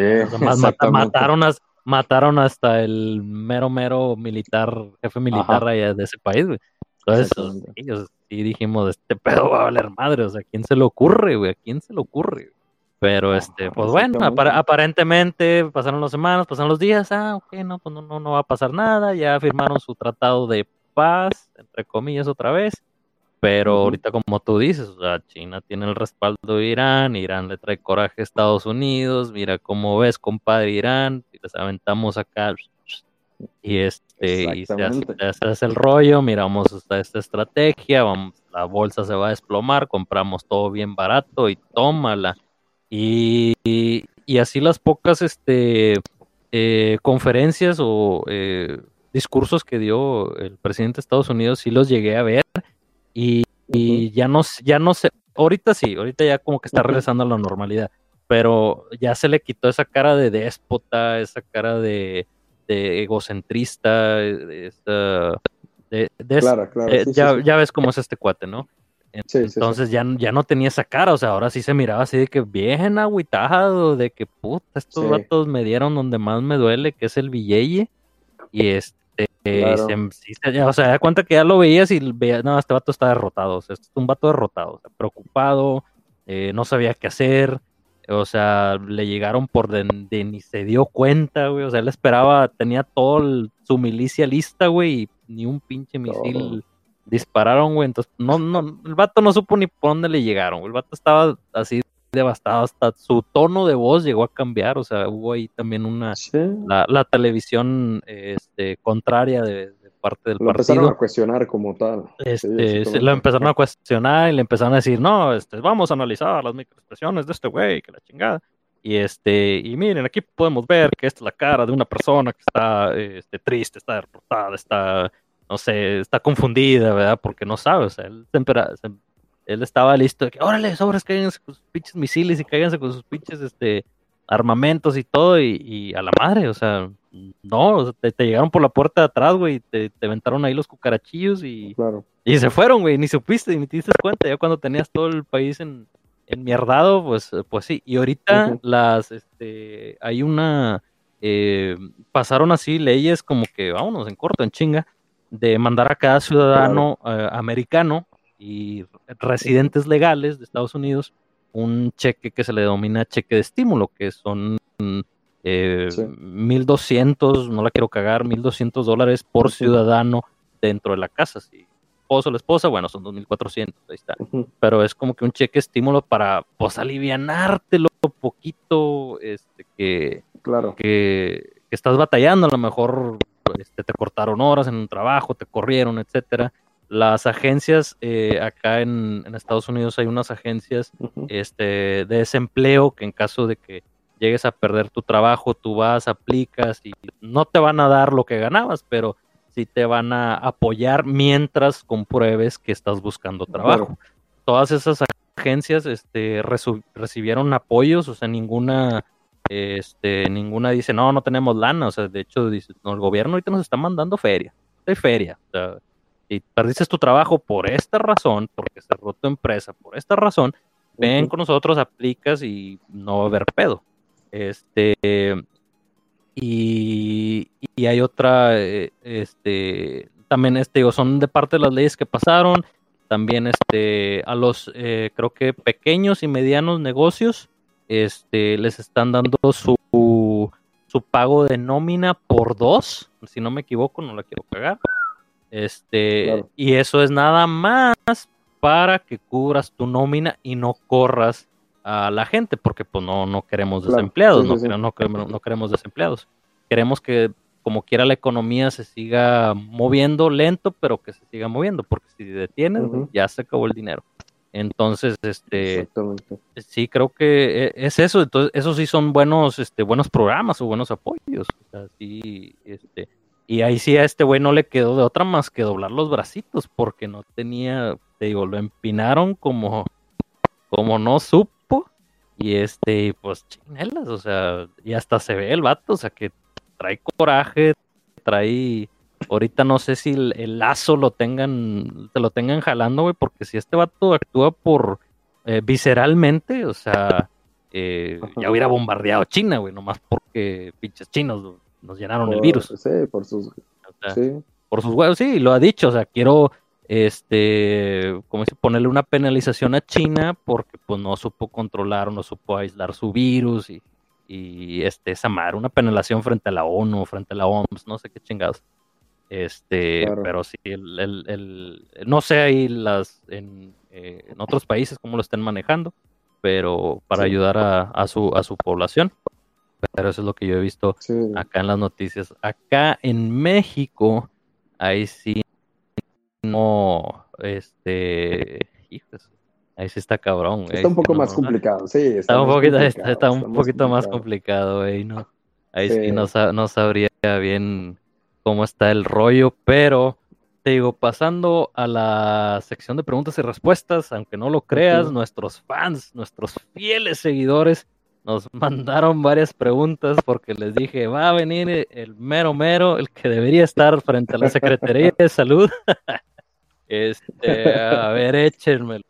mataron, mataron hasta el mero mero militar, jefe militar allá de ese país, entonces, ellos sí dijimos, este pedo va a valer madre, o sea, ¿a quién se le ocurre, güey? ¿A quién se le ocurre? Pero, este, pues bueno, aparentemente pasaron las semanas, pasaron los días, ah, ok, no, pues no, no, va a pasar nada, ya firmaron su tratado de paz, entre comillas, otra vez, pero ahorita como tú dices, o sea, China tiene el respaldo de Irán, Irán le trae coraje a Estados Unidos, mira cómo ves, compadre Irán, si les aventamos acá y este y se hace, el rollo, miramos esta, esta estrategia, vamos, la bolsa se va a desplomar, compramos todo bien barato y tómala. Y, y, así las pocas este, eh, conferencias o eh, discursos que dio el presidente de Estados Unidos, sí los llegué a ver y, ya, no, ya no sé, ahorita sí, ahorita ya como que está regresando a la normalidad, pero ya se le quitó esa cara de déspota, esa cara de egocentrista, de, claro, claro, eh, ya, ves cómo es este cuate, ¿no? Entonces Ya, ya no tenía esa cara, o sea, ahora sí se miraba así de que bien agüitado, de que puta, estos vatos me dieron donde más me duele, que es el Villeye, y este, o sea, da cuenta que ya lo veías y veías, no, este vato está derrotado, o sea, este es un vato derrotado, preocupado, eh, no sabía qué hacer, o sea, le llegaron por de, ni se dio cuenta, güey. O sea, él esperaba, tenía todo su milicia lista, güey, y ni un pinche misil dispararon, güey. Entonces, no, no, el vato no supo ni por dónde le llegaron. El vato estaba así devastado, hasta su tono de voz llegó a cambiar. O sea, hubo ahí también una, la, la, televisión este, contraria de, parte del lo empezaron a cuestionar como tal. Este, lo empezaron a cuestionar y le empezaron a decir, no, este, vamos a analizar las microexpresiones de este güey, que la chingada. Y este, y miren, aquí podemos ver que esta es la cara de una persona que está este, triste, está derrotada, está, no sé, está confundida, ¿verdad? Porque no sabe, o sea, él, él estaba listo de que, órale, sobres, cáiganse con sus pinches misiles y cáiganse con sus pinches, este, armamentos y todo, y, a la madre, o sea, no, te, llegaron por la puerta de atrás, güey, te, te aventaron ahí los cucarachillos y, y se fueron, güey, ni supiste, ni te diste cuenta, ya cuando tenías todo el país en, en mierdado, pues, pues sí, y ahorita las, este, hay una, eh, pasaron así leyes como que, vámonos, en corto, en chinga, de mandar a cada ciudadano eh, americano y residentes legales de Estados Unidos un cheque que se le denomina cheque de estímulo, que son eh, 1.200, no la quiero cagar, 1.200 dólares por ciudadano dentro de la casa. Si esposo o la esposa, bueno, son 2.400, ahí está. Pero es como que un cheque de estímulo para, pues, alivianártelo poquito, este, que, claro. que, que estás batallando, a lo mejor este, te cortaron horas en un trabajo, te corrieron, etcétera las agencias, eh, acá en, Estados Unidos hay unas agencias este, de desempleo que en caso de que llegues a perder tu trabajo, tú vas, aplicas y no te van a dar lo que ganabas, pero sí te van a apoyar mientras compruebes que estás buscando trabajo. Todas esas agencias este, recibieron apoyos, o sea, ninguna, este, ninguna dice, no, no tenemos lana, o sea, de hecho, dice, no, el gobierno ahorita nos está mandando feria, de feria, o sea, y perdiste tu trabajo por esta razón, porque cerró tu empresa por esta razón, ven con nosotros, aplicas y no va a haber pedo. Este, y, y hay otra, eh, este, también, este, son de parte de las leyes que pasaron, también, este, a los, eh, creo que pequeños y medianos negocios, este, les están dando su, su pago de nómina por dos, si no me equivoco, no la quiero cagar. Este, y eso es nada más para que cubras tu nómina y no corras a la gente, porque pues no, no queremos desempleados, no, No, queremos, no queremos desempleados. Queremos que como quiera la economía se siga moviendo lento, pero que se siga moviendo, porque si detienes, ya se acabó el dinero. Entonces, este, sí creo que e, es eso. Entonces, esos sí son buenos, este, buenos programas o buenos apoyos. O sea, sí, este, y ahí sí a este güey no le quedó de otra más que doblar los bracitos, porque no tenía, te digo, lo empinaron como, como no supo. Y este, pues chinelas, o sea, y hasta se ve el vato, o sea, que trae coraje, trae. Ahorita no sé si el, lazo lo tengan, te lo tengan jalando, güey, porque si este vato actúa por eh, visceralmente, o sea, eh, ya hubiera bombardeado China, güey, nomás porque pinches chinos, nos llenaron el virus. Sí, por sus, por sus huevos, sí, lo ha dicho, o sea, quiero este, como si ponerle una penalización a China porque pues no supo controlar no supo aislar su virus y, y este, esa madre, una penalización frente a la ONU, frente a la OMS, no sé qué chingados. Este, pero sí, el, el, no sé ahí las, en, eh, en, otros países cómo lo estén manejando, pero para ayudar a, a, su, a su población pero eso es lo que yo he visto acá en las noticias. Acá en México, ahí sí no, este, hijos, ahí sí está cabrón. Está un poco más complicado, sí. Está, un poquito, está, un poquito más complicado, ¿no? Ahí sí, no, no sabría bien cómo está el rollo, pero te digo, pasando a la sección de preguntas y respuestas, aunque no lo creas, nuestros fans, nuestros fieles seguidores, nos mandaron varias preguntas porque les dije, va a venir el mero mero, el que debería estar frente a la Secretaría de Salud. este, a ver, échenmelo.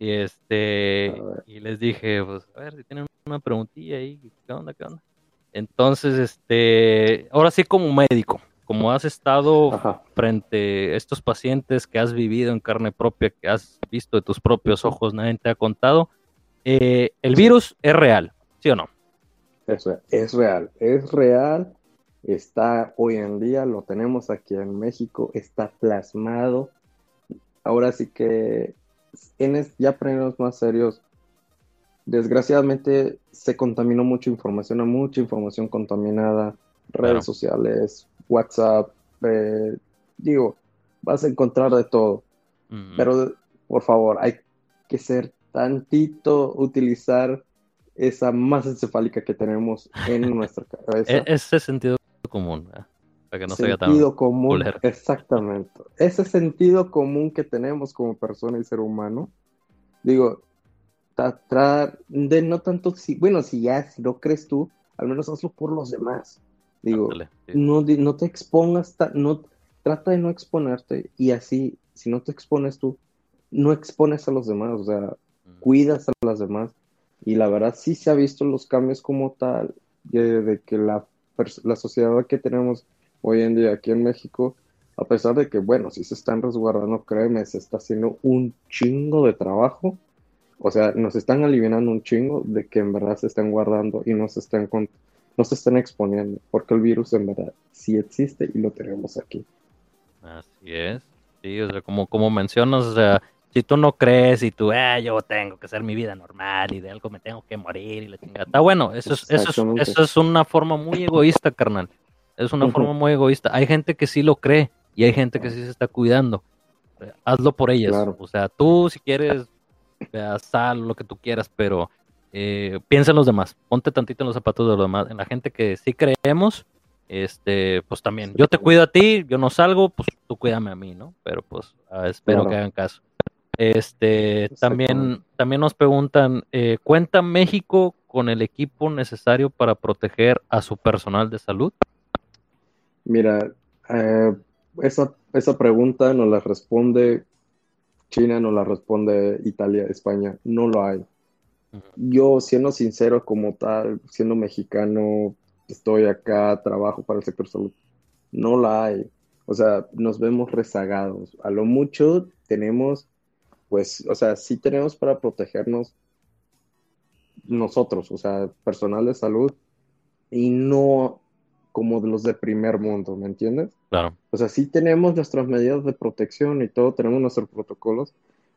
Y este, y les dije, pues, a ver si tienen una preguntilla ahí, ¿qué onda, qué onda? Entonces, este, ahora sí como médico, como has estado frente a estos pacientes que has vivido en carne propia, que has visto de tus propios ojos, nadie te ha contado, eh, el virus es real, ¿sí o no? Es, es real, es real. Está hoy en día, lo tenemos aquí en México, está plasmado. Ahora sí que en ya ponernos más serios. Desgraciadamente se contaminó mucha información, mucha información contaminada, redes sociales, WhatsApp, eh, digo, vas a encontrar de todo. Pero por favor, hay que ser tantito utilizar esa masa encefálica que tenemos en nuestra cabeza. E-, ese sentido común, para que no sea tan común, exactamente. Ese sentido común que tenemos como persona y ser humano, digo, tratar de no tanto, si, bueno, si ya si lo crees tú, al menos hazlo por los demás. Digo, no, no te expongas, no, trata de no exponerte y así, si no te expones tú, no expones a los demás, o sea, cuidas a las demás. Y la verdad sí se ha visto los cambios como tal, de, que la, la sociedad que tenemos hoy en día aquí en México, a pesar de que, bueno, si se están resguardando, créeme, se está haciendo un chingo de trabajo. O sea, nos están aliviando un chingo de que en verdad se están guardando y no se están, no se están exponiendo, porque el virus en verdad sí existe y lo tenemos aquí. Así es. Sí, o sea, como, como mencionas, o sea, si tú no crees y tú, eh, yo tengo que hacer mi vida normal y de algo me tengo que morir y la chingada. Está bueno, eso es, eso es, eso es una forma muy egoísta, carnal. Es una forma muy egoísta. Hay gente que sí lo cree y hay gente que sí se está cuidando. Hazlo por ellas. O sea, tú si quieres, sal, lo que tú quieras, pero eh, piensa en los demás. Ponte tantito en los zapatos de los demás. En la gente que sí creemos, este, pues también. Yo te cuido a ti, yo no salgo, pues tú cuídame a mí, ¿no? Pero pues ah, espero que hagan caso. Este, también, también nos preguntan, eh, ¿cuenta México con el equipo necesario para proteger a su personal de salud? Mira, eh, esa, esa pregunta nos la responde China, nos la responde Italia, España, no lo hay. Yo, siendo sincero como tal, siendo mexicano, estoy acá, trabajo para el sector salud, no la hay. O sea, nos vemos rezagados. A lo mucho tenemos pues, o sea, sí tenemos para protegernos nosotros, o sea, personal de salud, y no como los de primer mundo, ¿me entiendes? Claro. O sea, sí tenemos nuestras medidas de protección y todo, tenemos nuestros protocolos,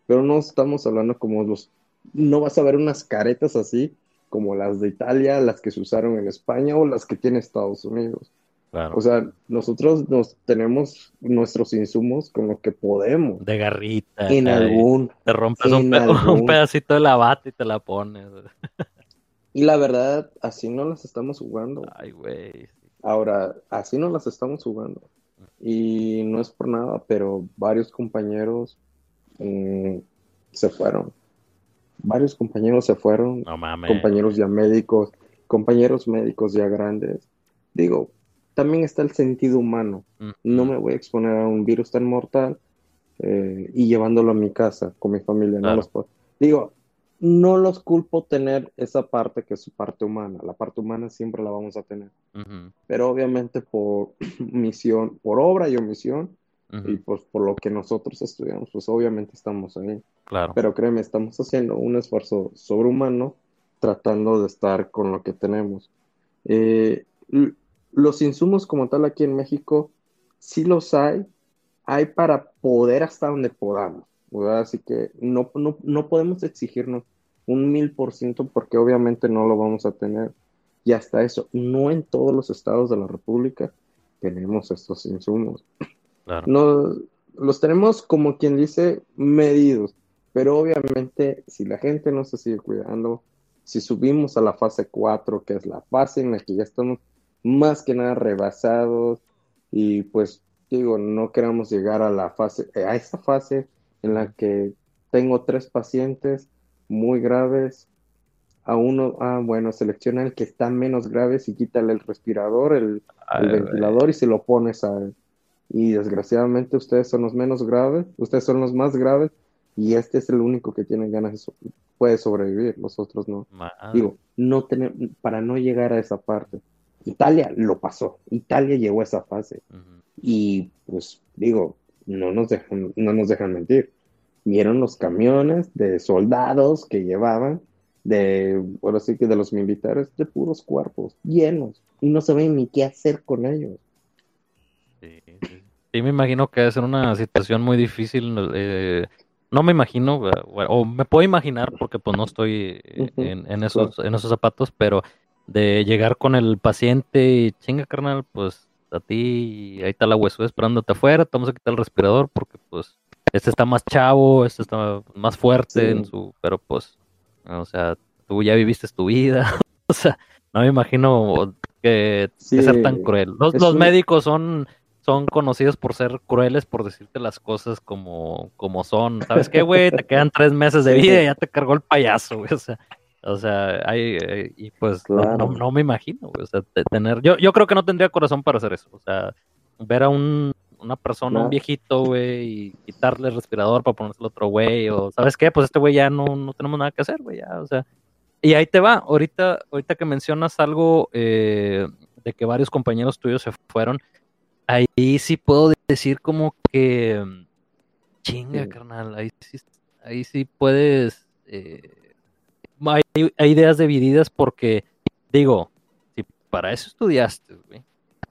pero no estamos hablando como los, no vas a ver unas caretas así como las de Italia, las que se usaron en España o las que tiene Estados Unidos. O sea, nosotros nos tenemos nuestros insumos con lo que podemos. De garrita. En algún. Te rompes un, pedacito de la bata y te la pones. Y la verdad, así no las estamos jugando. Ay, güey. Ahora, así no las estamos jugando. Y no es por nada, pero varios compañeros mm, se fueron. Varios compañeros se fueron. No mames. Compañeros ya médicos, compañeros médicos ya grandes. Digo, también está el sentido humano. No me voy a exponer a un virus tan mortal eh, y llevándolo a mi casa con mi familia. No los Digo, no los culpo tener esa parte que es su parte humana. La parte humana siempre la vamos a tener. Pero obviamente por misión, por obra y omisión, y pues por lo que nosotros estudiamos, pues obviamente estamos ahí. Claro. Pero créeme, estamos haciendo un esfuerzo sobrehumano tratando de estar con lo que tenemos. Eh, los insumos como tal aquí en México, sí los hay, hay para poder hasta donde podamos, Así que no, no, podemos exigirnos un mil por ciento porque obviamente no lo vamos a tener. Y hasta eso, no en todos los estados de la República tenemos estos insumos. No, los tenemos como quien dice medidos, pero obviamente si la gente no se sigue cuidando, si subimos a la fase 4, que es la fase en la que ya estamos más que nada rebasados y pues digo, no queramos llegar a la fase, eh, a esa fase en la que tengo tres pacientes muy graves, a uno, ah, bueno, selecciona el que está menos graves y quítale el respirador, el, ventilador y se lo pones a él. Y desgraciadamente ustedes son los menos graves, ustedes son los más graves y este es el único que tiene ganas de puede sobrevivir, los otros no. Digo, no tener, para no llegar a esa parte. Italia lo pasó, Italia llegó a esa fase. Y pues digo, no nos, dejan, no nos dejan mentir. Vieron los camiones de soldados que llevaban, de, bueno, sí que de los militares, de puros cuerpos, llenos, y no saben ni qué hacer con ellos. Sí, sí. me imagino que debe ser una situación muy difícil. Eh, no me imagino, o me puedo imaginar porque pues no estoy en, esos, en esos zapatos, pero de llegar con el paciente y chinga, carnal, pues a ti, ahí está la hueso esperándote afuera, te vamos a quitar el respirador porque pues este está más chavo, este está más fuerte en su, pero pues, o sea, tú ya viviste tu vida, o sea, no me imagino que, ser tan cruel. Los, los médicos son, son conocidos por ser crueles, por decirte las cosas como, como son. ¿Sabes qué, güey? Te quedan tres meses de vida y ya te cargó el payaso, güey. O sea, o sea, hay, eh, y pues no, me imagino, o sea, tener, yo, yo creo que no tendría corazón para hacer eso, o sea, ver a un, una persona, un viejito, güey, y quitarle el respirador para ponerse el otro güey, o, ¿sabes qué? Pues este güey ya no, no tenemos nada que hacer, güey, ya, o sea, y ahí te va, ahorita, ahorita que mencionas algo eh, de que varios compañeros tuyos se fueron, ahí sí puedo decir como que, chinga, carnal, ahí sí, ahí sí puedes... Eh, hay, ideas divididas porque, digo, si para eso estudiaste,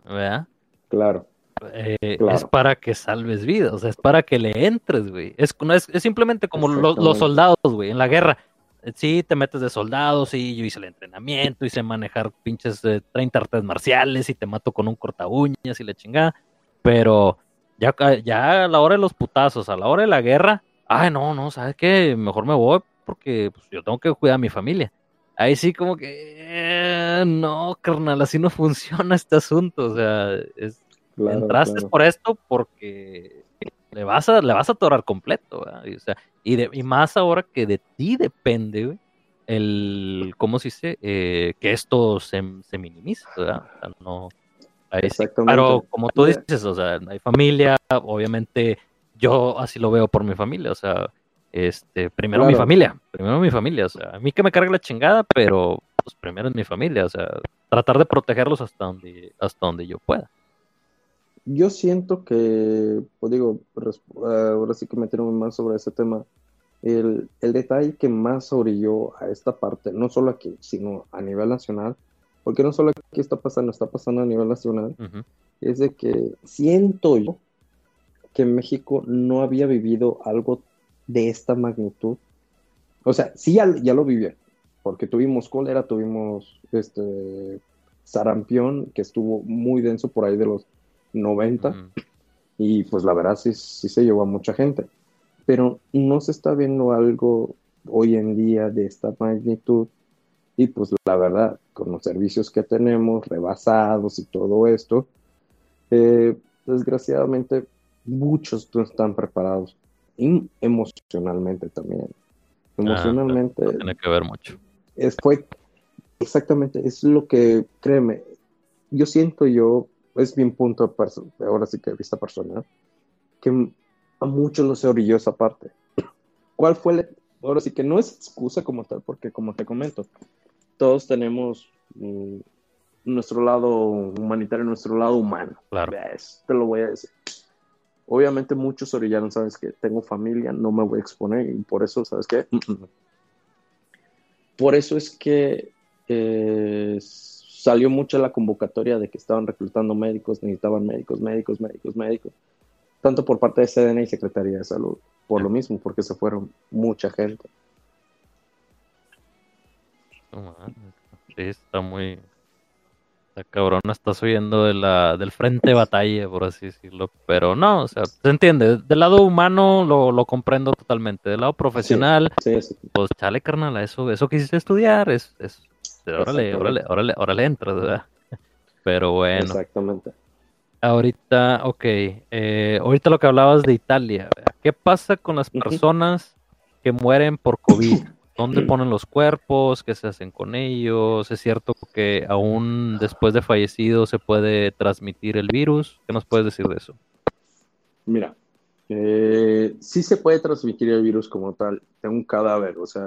¿verdad? Claro. Eh, es para que salves vidas, o sea, es para que le entres, güey. Es, es, simplemente como los soldados, güey, en la guerra. Sí, te metes de soldado, sí, yo hice el entrenamiento, hice manejar pinches 30 eh, artes marciales y te mato con un corta uñas y le chingada. Pero ya, ya a la hora de los putazos, a la hora de la guerra, ay, no, no, ¿sabes qué? Mejor me voy porque pues, yo tengo que cuidar a mi familia. Ahí sí como que, eh, no, carnal, así no funciona este asunto. O sea, es, entraste por esto porque le vas a, le vas a atorar completo, y, o sea, y, y, más ahora que de ti depende, el, ¿cómo se dice? Eh, que esto se, se minimice, ¿verdad? O sea, no, pero como tú dices, o sea, hay familia, obviamente yo así lo veo por mi familia, o sea, este, primero mi familia, primero mi familia, o sea, a mí que me cargue la chingada, pero pues primero es mi familia, o sea, tratar de protegerlos hasta donde, hasta donde yo pueda. Yo siento que, pues digo, ahora sí que metieron más sobre ese tema. El, el detalle que más orilló a esta parte, no solo aquí, sino a nivel nacional, porque no solo aquí está pasando, está pasando a nivel nacional, es de que siento yo que México no había vivido algo de esta magnitud. O sea, sí ya, lo vivió, porque tuvimos cólera, tuvimos este sarampión, que estuvo muy denso por ahí de los 90, y pues la verdad sí, sí se llevó a mucha gente. Pero no se está viendo algo hoy en día de esta magnitud y pues la verdad, con los servicios que tenemos, rebasados y todo esto, eh, desgraciadamente muchos no están preparados. Y emocionalmente también. Ah, emocionalmente. tiene que ver mucho. Es, fue exactamente, es lo que, créeme, yo siento yo, es mi punto, ahora sí que vista personal, que a muchos no se orilló esa parte. ¿Cuál fue ahora sí que no es excusa como tal, porque como te comento, todos tenemos mm, nuestro lado humanitario, nuestro lado humano. Claro. te lo voy a decir. Obviamente muchos orillanos, sabes que tengo familia, no me voy a exponer y por eso, ¿sabes qué? Por eso es que eh, salió mucho la convocatoria de que estaban reclutando médicos, necesitaban médicos, médicos, médicos, médicos, tanto por parte de CDN y Secretaría de Salud, por lo mismo, porque se fueron mucha gente. Sí, está muy. Está cabrón, está subiendo de la, del frente de batalla, por así decirlo. Pero no, o sea, se entiende. Del lado humano lo, comprendo totalmente. Del lado profesional, pues chale, carnal, eso, eso quisiste estudiar. Es, es, órale, órale, órale, órale, entras, ¿verdad? Pero bueno. Exactamente. Ahorita, ok. Eh, ahorita lo que hablabas de Italia. ¿Qué pasa con las personas que mueren por COVID? ¿Dónde ponen los cuerpos? ¿Qué se hacen con ellos? ¿Es cierto que aún después de fallecido se puede transmitir el virus? ¿Qué nos puedes decir de eso? Mira, eh, sí se puede transmitir el virus como tal de un cadáver, o sea,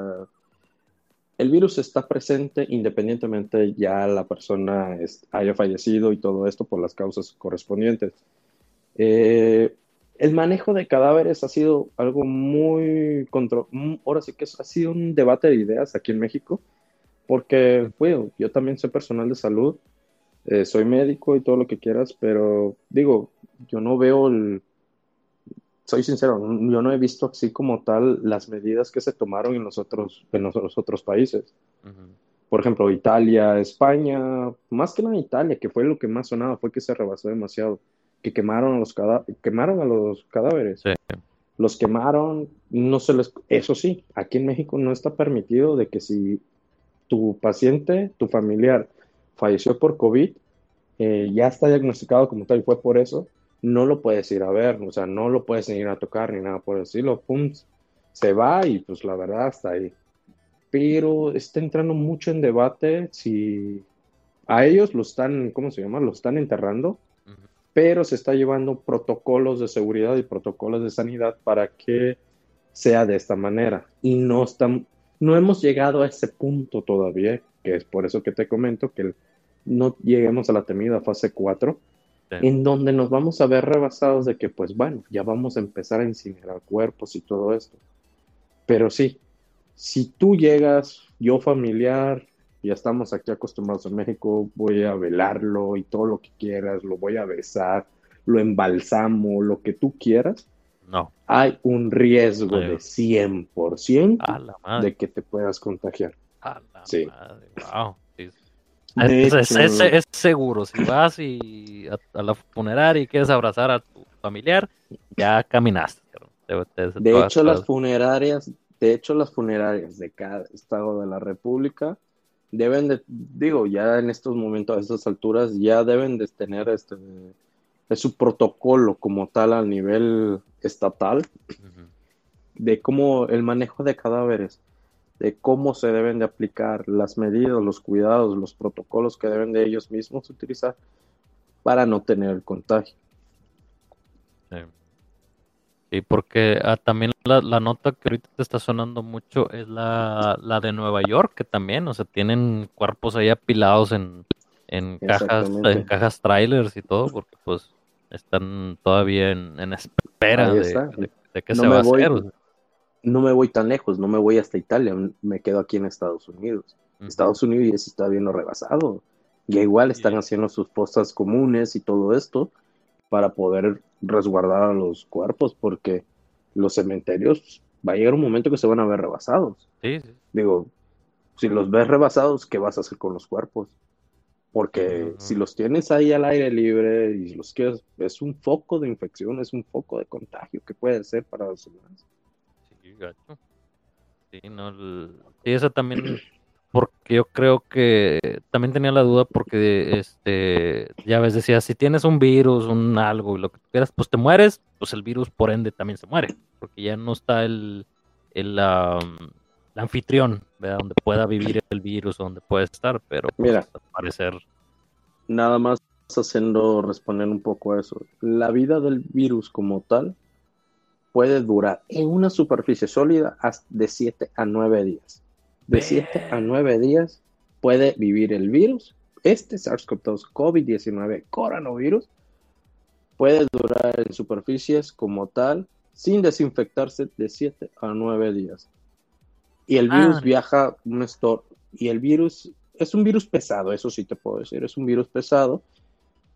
el virus está presente independientemente ya la persona haya fallecido y todo esto por las causas correspondientes. Eh, el manejo de cadáveres ha sido algo muy contro mm, ahora sí que ha sido un debate de ideas aquí en México, porque bueno, yo también soy personal de salud, eh, soy médico y todo lo que quieras, pero digo, yo no veo el, soy sincero, yo no he visto así como tal las medidas que se tomaron en los otros, en los, otros países. Por ejemplo, Italia, España, más que nada Italia, que fue lo que más sonaba, fue que se rebasó demasiado que quemaron a los, quemaron a los cadáveres. Los quemaron, no se les... Eso sí, aquí en México no está permitido de que si tu paciente, tu familiar, falleció por COVID, eh, ya está diagnosticado como tal y fue por eso, no lo puedes ir a ver, o sea, no lo puedes ir a tocar ni nada por decirlo, pum, se va y pues la verdad está ahí. Pero está entrando mucho en debate si a ellos lo están, ¿cómo se llama? Lo están enterrando pero se está llevando protocolos de seguridad y protocolos de sanidad para que sea de esta manera. Y no, están, no hemos llegado a ese punto todavía, que es por eso que te comento que no lleguemos a la temida fase 4, en donde nos vamos a ver rebasados de que, pues bueno, ya vamos a empezar a incinerar cuerpos y todo esto. Pero sí, si tú llegas, yo familiar, ya estamos aquí acostumbrados en México, voy a velarlo y todo lo que quieras, lo voy a besar, lo embalsamo, lo que tú quieras. No. Hay un riesgo de 100% de que te puedas contagiar. A la sí. Madre. Wow. es, seguro, si vas y a, la funeraria y quieres abrazar a tu familiar, ya caminaste. de hecho, las funerarias, de hecho, las funerarias de cada estado de la República deben de, digo, ya en estos momentos, a estas alturas, ya deben de tener este, es un protocolo como tal a nivel estatal de cómo el manejo de cadáveres, de cómo se deben de aplicar las medidas, los cuidados, los protocolos que deben de ellos mismos utilizar para no tener el contagio. Sí, porque ah, también la, nota que ahorita te está sonando mucho es la, la, de Nueva York, que también, o sea, tienen cuerpos ahí apilados en, en cajas, en cajas trailers y todo, porque pues están todavía en, espera de, que se va a hacer. No me voy tan lejos, no me voy hasta Italia, me quedo aquí en Estados Unidos. Estados Unidos ya se está viendo rebasado. Ya igual están haciendo sus postas comunes y todo esto para poder resguardar a los cuerpos, porque los cementerios va a llegar un momento que se van a ver rebasados. Digo, si los ves rebasados, ¿qué vas a hacer con los cuerpos? Porque si los tienes ahí al aire libre y los quieres, es un foco de infección, es un foco de contagio que puede ser para los demás. Sí, gacho. Sí, no, eso también, porque yo creo que también tenía la duda porque, este, ya ves, decía, si tienes un virus, un algo y lo que tú quieras, pues te mueres, pues el virus por ende también se muere, porque ya no está el, el, el anfitrión, donde pueda vivir el virus, donde puede estar, pero pues, Mira, al parecer. Nada más haciendo responder un poco a eso. La vida del virus como tal puede durar en una superficie sólida de 7 a 9 días. De 7 a 9 días puede vivir el virus. Este SARS-CoV-2 COVID-19 coronavirus puede durar en superficies como tal sin desinfectarse de 7 a 9 días. Y el virus ah. viaja un store. Y el virus es un virus pesado, eso sí te puedo decir, es un virus pesado.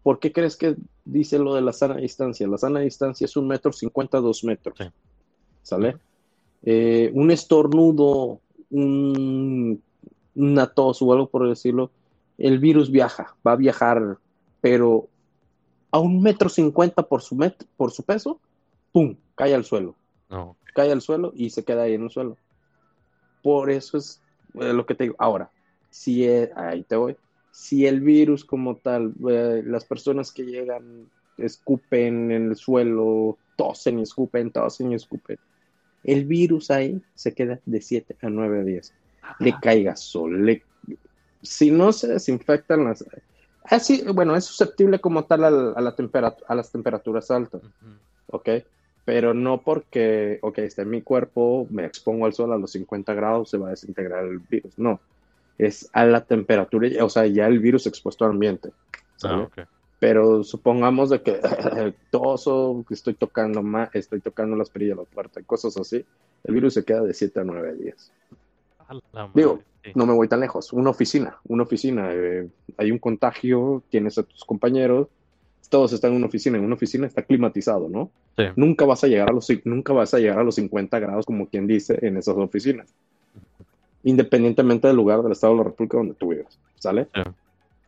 ¿Por qué crees que dice lo de la sana distancia? La sana distancia es un metro cincuenta, dos metros. ¿Sale? Eh, un estornudo, un, una tos o algo por decirlo, el virus viaja, va a viajar, pero a un metro cincuenta por su, por su peso, ¡pum! cae al suelo. Cae al suelo y se queda ahí en el suelo. Por eso es eh, lo que te digo. Ahora, si e, ahí te voy. Si el virus como tal, eh, las personas que llegan escupen en el suelo, tosen y escupen, tosen y escupen, el virus ahí se queda de 7 a 9 días. Le caiga sol. si no se desinfectan las... Así, bueno, es susceptible como tal a, la a las temperaturas altas. ¿Ok? pero no porque, ok, está en mi cuerpo, me expongo al sol a los 50 grados, se va a desintegrar el virus. No, es a la temperatura, o sea, ya el virus expuesto al ambiente. Ah, pero supongamos de que toso, que estoy tocando más, estoy tocando las perillas de la puerta y cosas así, el virus se queda de 7 a 9 días. Digo, no me voy tan lejos. Una oficina, una oficina, eh, hay un contagio, tienes a tus compañeros, todos están en una oficina, en una oficina está climatizado, ¿no? Nunca vas a llegar a los nunca vas a llegar a los 50 grados como quien dice en esas oficinas. Independientemente del lugar del estado de la República donde tú vivas, ¿sale?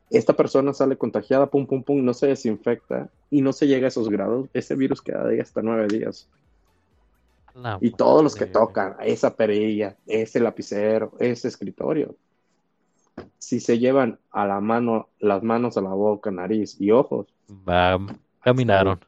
Esta persona sale contagiada, pum, pum, pum, no se desinfecta y no se llega a esos grados, ese virus queda ahí hasta nueve días. y todos los que tocan, esa perilla, ese lapicero, ese escritorio, si se llevan a la mano, las manos a la boca, nariz y ojos, caminaron.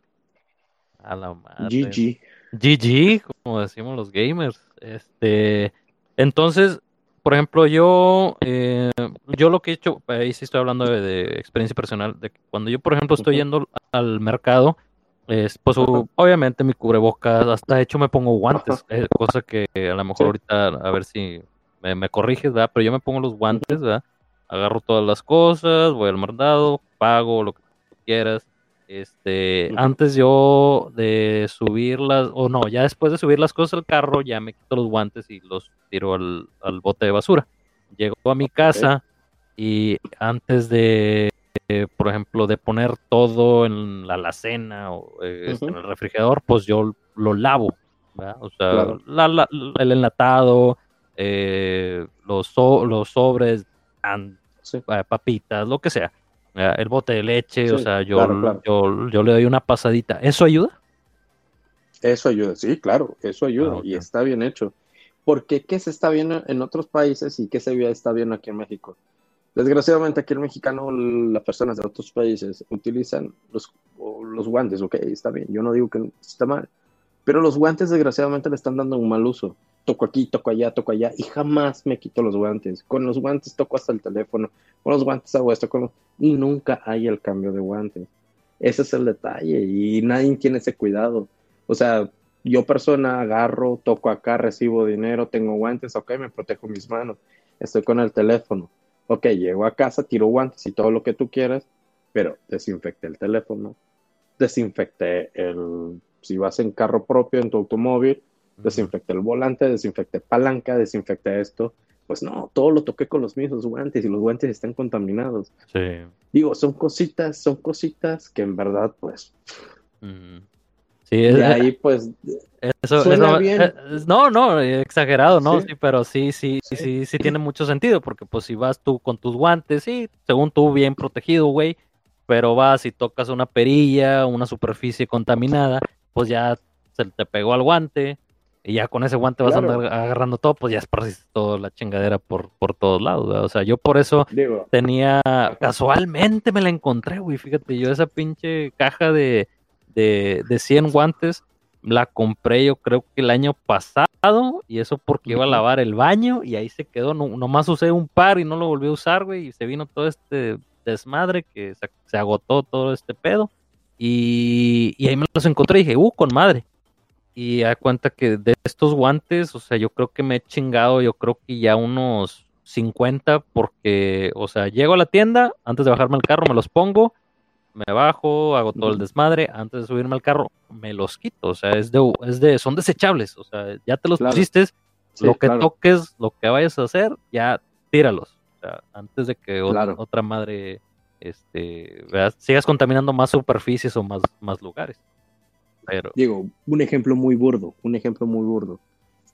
A la madre. GG. GG, como decimos los gamers. Este, entonces, por ejemplo, yo, eh, yo lo que he hecho, ahí sí estoy hablando de, experiencia personal, de que cuando yo, por ejemplo, estoy yendo al mercado, es, pues obviamente mi cubrebocas, hasta hecho me pongo guantes, eh, cosa que a lo mejor ahorita, a ver si me, me corriges, ¿verdad? Pero yo me pongo los guantes, ¿verdad? Agarro todas las cosas, voy al mercado, pago lo que quieras. Este, antes yo de subirlas, o no, ya después de subir las cosas al carro, ya me quito los guantes y los tiro al, bote de basura. Llego a mi casa y antes de, por ejemplo, de poner todo en la alacena o eh, en el refrigerador, pues yo lo lavo. O sea, el enlatado, eh, los, los sobres, eh, papitas, lo que sea el bote de leche, o sea, yo, yo, le doy una pasadita. ¿Eso ayuda? Eso ayuda, sí, claro, eso ayuda ah, y está bien hecho. Porque ¿qué se está viendo en otros países y qué se está viendo aquí en México? Desgraciadamente aquí en mexicano las personas de otros países utilizan los, los guantes, ok, está bien, yo no digo que está mal, pero los guantes desgraciadamente le están dando un mal uso. Toco aquí, toco allá, toco allá y jamás me quito los guantes. Con los guantes toco hasta el teléfono, con los guantes hago esto, con y nunca hay el cambio de guantes. Ese es el detalle y nadie tiene ese cuidado. O sea, yo persona agarro, toco acá, recibo dinero, tengo guantes, ok, me protejo mis manos, estoy con el teléfono. Ok, llego a casa, tiro guantes y todo lo que tú quieras, pero desinfecté el teléfono, desinfecté el, si vas en carro propio, en tu automóvil, desinfecté el volante, desinfecté palanca, desinfecté esto. Pues no, todo lo toqué con los mismos guantes y los guantes están contaminados. Sí. Digo, son cositas, son cositas que en verdad, pues. Sí, es, ahí, pues. Eso, suena bien. Eh, no, no, exagerado, ¿no? Sí. pero sí, sí, sí, sí, sí, tiene mucho sentido, porque pues si vas tú con tus guantes, sí, según tú, bien protegido, güey, pero vas y tocas una perilla, una superficie contaminada, pues ya se te pegó al guante, y ya con ese guante vas agarrando todo, pues ya esparciste toda la chingadera por, por todos lados, O sea, yo por eso tenía, casualmente me la encontré, güey, fíjate, yo esa pinche caja de, de, de 100 guantes la compré yo creo que el año pasado y eso porque iba a lavar el baño y ahí se quedó, no, nomás usé un par y no lo volví a usar, güey, y se vino todo este desmadre que se, agotó todo este pedo y, y ahí me los encontré y dije, uh, con madre y da cuenta que de estos guantes, o sea, yo creo que me he chingado, yo creo que ya unos 50 porque, o sea, llego a la tienda, antes de bajarme al carro me los pongo, me bajo, hago todo el desmadre, antes de subirme al carro me los quito, o sea, es de, es de son desechables, o sea, ya te los pusiste, lo que toques, lo que vayas a hacer, ya tíralos, o sea, antes de que otra, madre este, sigas contaminando más superficies o más, más lugares. Digo, un ejemplo muy burdo, un ejemplo muy burdo.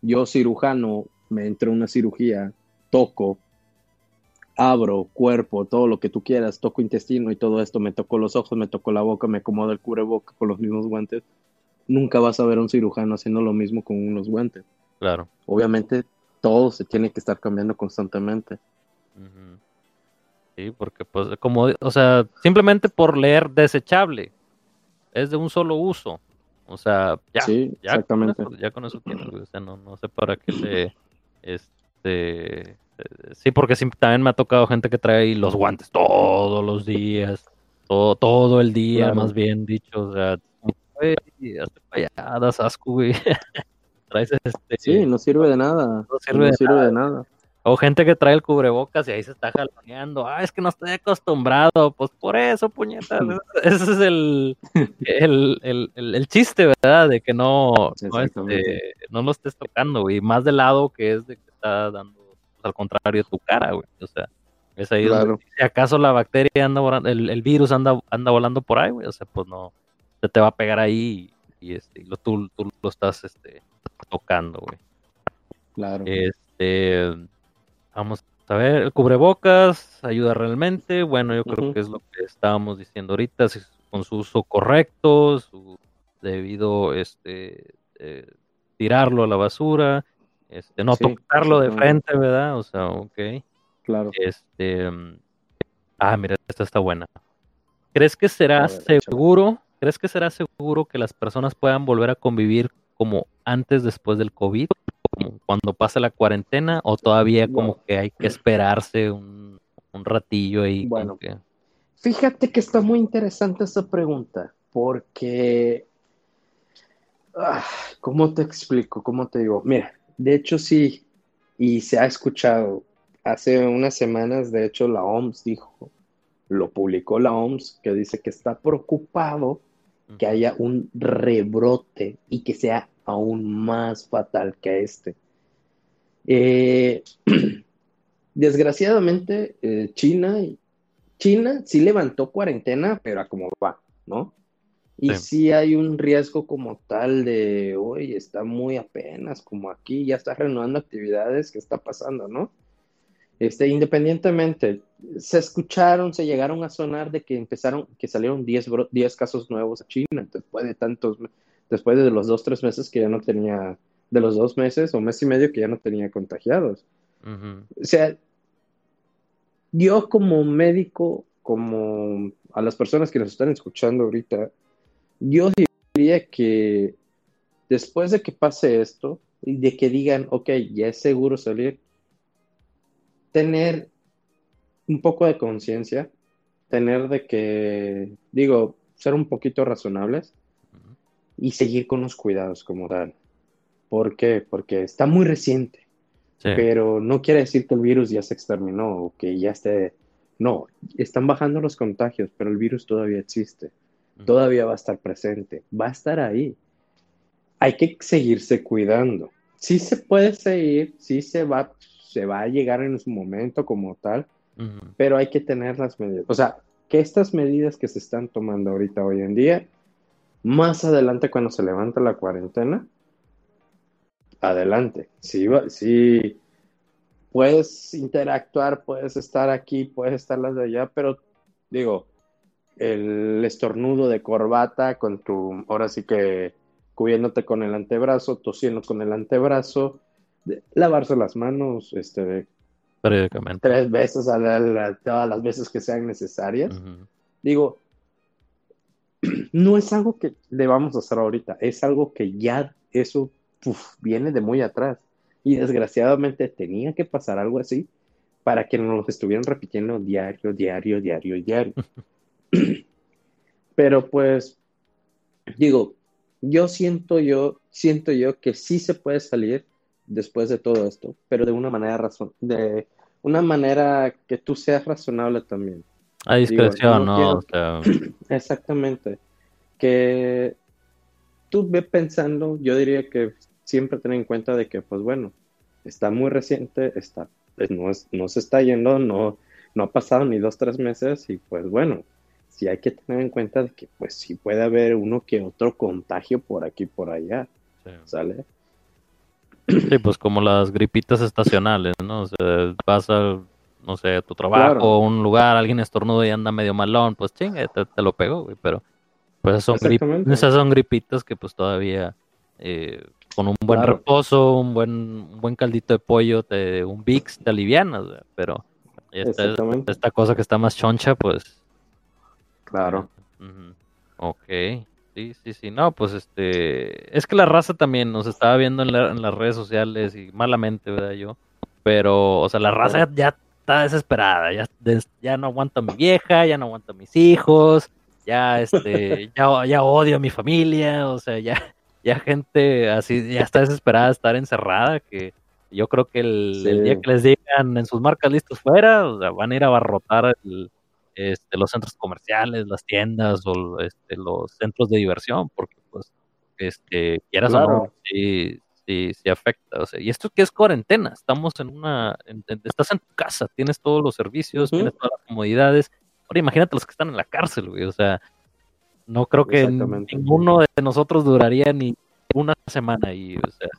Yo cirujano, me entro en una cirugía, toco, abro cuerpo, todo lo que tú quieras, toco intestino y todo esto, me toco los ojos, me toco la boca, me acomodo el cubreboca con los mismos guantes. Nunca vas a ver a un cirujano haciendo lo mismo con unos guantes. Claro. Obviamente todo se tiene que estar cambiando constantemente. Sí, porque pues como, o sea, simplemente por leer desechable, es de un solo uso. O sea, ya, ya exactamente. Con eso, ya con eso tienes, O sea, no, no sé para qué le, este, eh, sí, porque sí, también me ha tocado gente que trae los guantes todos los días, todo, todo el día, más bien dicho, o sea, hazte payadas, asco, güey. Traes este. Sí, no sirve de nada. No sirve, de nada. O gente que trae el cubrebocas y ahí se está jaloneando. Ah, es que no estoy acostumbrado. Pues por eso, puñetas. Ese es el, el, el, chiste, ¿verdad? De que no, no, este, no lo estés tocando, güey. Más de lado que es de que está dando, pues, al contrario, tu cara, güey. O sea, es ahí si acaso la bacteria anda volando, el, virus anda, anda volando por ahí, güey. O sea, pues no, se te va a pegar ahí y, este, lo, tú, tú lo estás este, tocando, güey. Claro. Este Vamos a ver, el cubrebocas ayuda realmente. Bueno, yo creo que es lo que estábamos diciendo ahorita, con su uso correcto, su debido este eh, tirarlo a la basura, este no tocarlo de frente, ¿verdad? O sea, ok. Claro. Este ah, mira, esta está buena. ¿Crees que será seguro? ¿Crees que será seguro que las personas puedan volver a convivir como antes después del COVID? Cuando pase la cuarentena o todavía como que hay que esperarse un, ratillo ahí? Bueno, fíjate que está muy interesante esa pregunta porque, ah, ¿cómo te explico? ¿Cómo te digo? Mira, de hecho sí, y se ha escuchado, hace unas semanas, de hecho la OMS dijo, lo publicó la OMS, que dice que está preocupado que haya un rebrote y que sea aún más fatal que este. Eh, desgraciadamente, eh, China, China sí levantó cuarentena, pero a como va, ¿no? Y sí. hay un riesgo como tal de, oye, está muy apenas, como aquí, ya está renovando actividades, ¿qué está pasando, no? Este, independientemente, se escucharon, se llegaron a sonar de que empezaron, que salieron 10, 10 casos nuevos a China, después de tantos, después de los dos, tres meses que ya no tenía, de los dos meses o mes y medio que ya no tenía contagiados. O sea, yo como médico, como a las personas que nos están escuchando ahorita, yo diría que después de que pase esto y de que digan, ok, ya es seguro salir, tener un poco de conciencia, tener de que, digo, ser un poquito razonables y seguir con los cuidados como tal. ¿Por qué? Porque está muy reciente, pero no quiere decir que el virus ya se exterminó o que ya esté... No, están bajando los contagios, pero el virus todavía existe, todavía va a estar presente, va a estar ahí. Hay que seguirse cuidando. Sí se puede seguir, sí se va, se va a llegar en su momento como tal, pero hay que tener las medidas. O sea, que estas medidas que se están tomando ahorita hoy en día, más adelante cuando se levanta la cuarentena, adelante. Si, si puedes interactuar, puedes estar aquí, puedes estar las de allá, pero digo, el estornudo de corbata con tu, ahora sí que cubriéndote con el antebrazo, tosiendo con el antebrazo, lavarse las manos, este, periódicamente. Tres veces a, todas las veces que sean necesarias. Digo, no es algo que debamos hacer ahorita, es algo que ya eso viene de muy atrás. Y desgraciadamente tenía que pasar algo así para que nos lo estuvieran repitiendo diario, diario, diario y diario. Pero pues, digo, yo siento yo, siento yo que sí se puede salir después de todo esto, pero de una manera razón, de una manera que tú seas razonable también. A discreción, ¿no? Exactamente. Que tú ve pensando, yo diría que siempre ten en cuenta de que, pues bueno, está muy reciente, está, pues, no, es, no se está yendo, no, no ha pasado ni dos, tres meses y pues bueno, sí hay que tener en cuenta de que pues sí puede haber uno que otro contagio por aquí por allá, ¿sale? Sí, pues como las gripitas estacionales, ¿no? O sea, vas no sé, tu trabajo un lugar, alguien estornudo y anda medio malón, pues chinga, te, lo pegó, güey, pero pues esas son, esas son gripitas que pues todavía eh, con un buen reposo, un buen, un buen caldito de pollo, te, un VIX te alivianas, güey, pero esta, esta cosa que está más choncha, pues... Claro. Ok. Sí, sí, sí, no, pues este, es que la raza también nos estaba viendo en, las redes sociales y malamente, ¿verdad? Yo, pero, o sea, la raza ya, está desesperada, ya, ya no aguanto a mi vieja, ya no aguanto a mis hijos, ya, este, ya, ya odio a mi familia, o sea, ya, ya gente así, ya está desesperada de estar encerrada, que yo creo que el, día que les digan en sus marcas listos fuera, o sea, van a ir a abarrotar el, este, los centros comerciales, las tiendas o este, los centros de diversión, porque pues, este, quieras o no, sí, sí, sí afecta. O sea, y esto que es cuarentena, estamos en una, estás en tu casa, tienes todos los servicios, tienes todas las comodidades. Ahora imagínate los que están en la cárcel, güey, o sea, no creo que ninguno de nosotros duraría ni una semana ahí, o sea,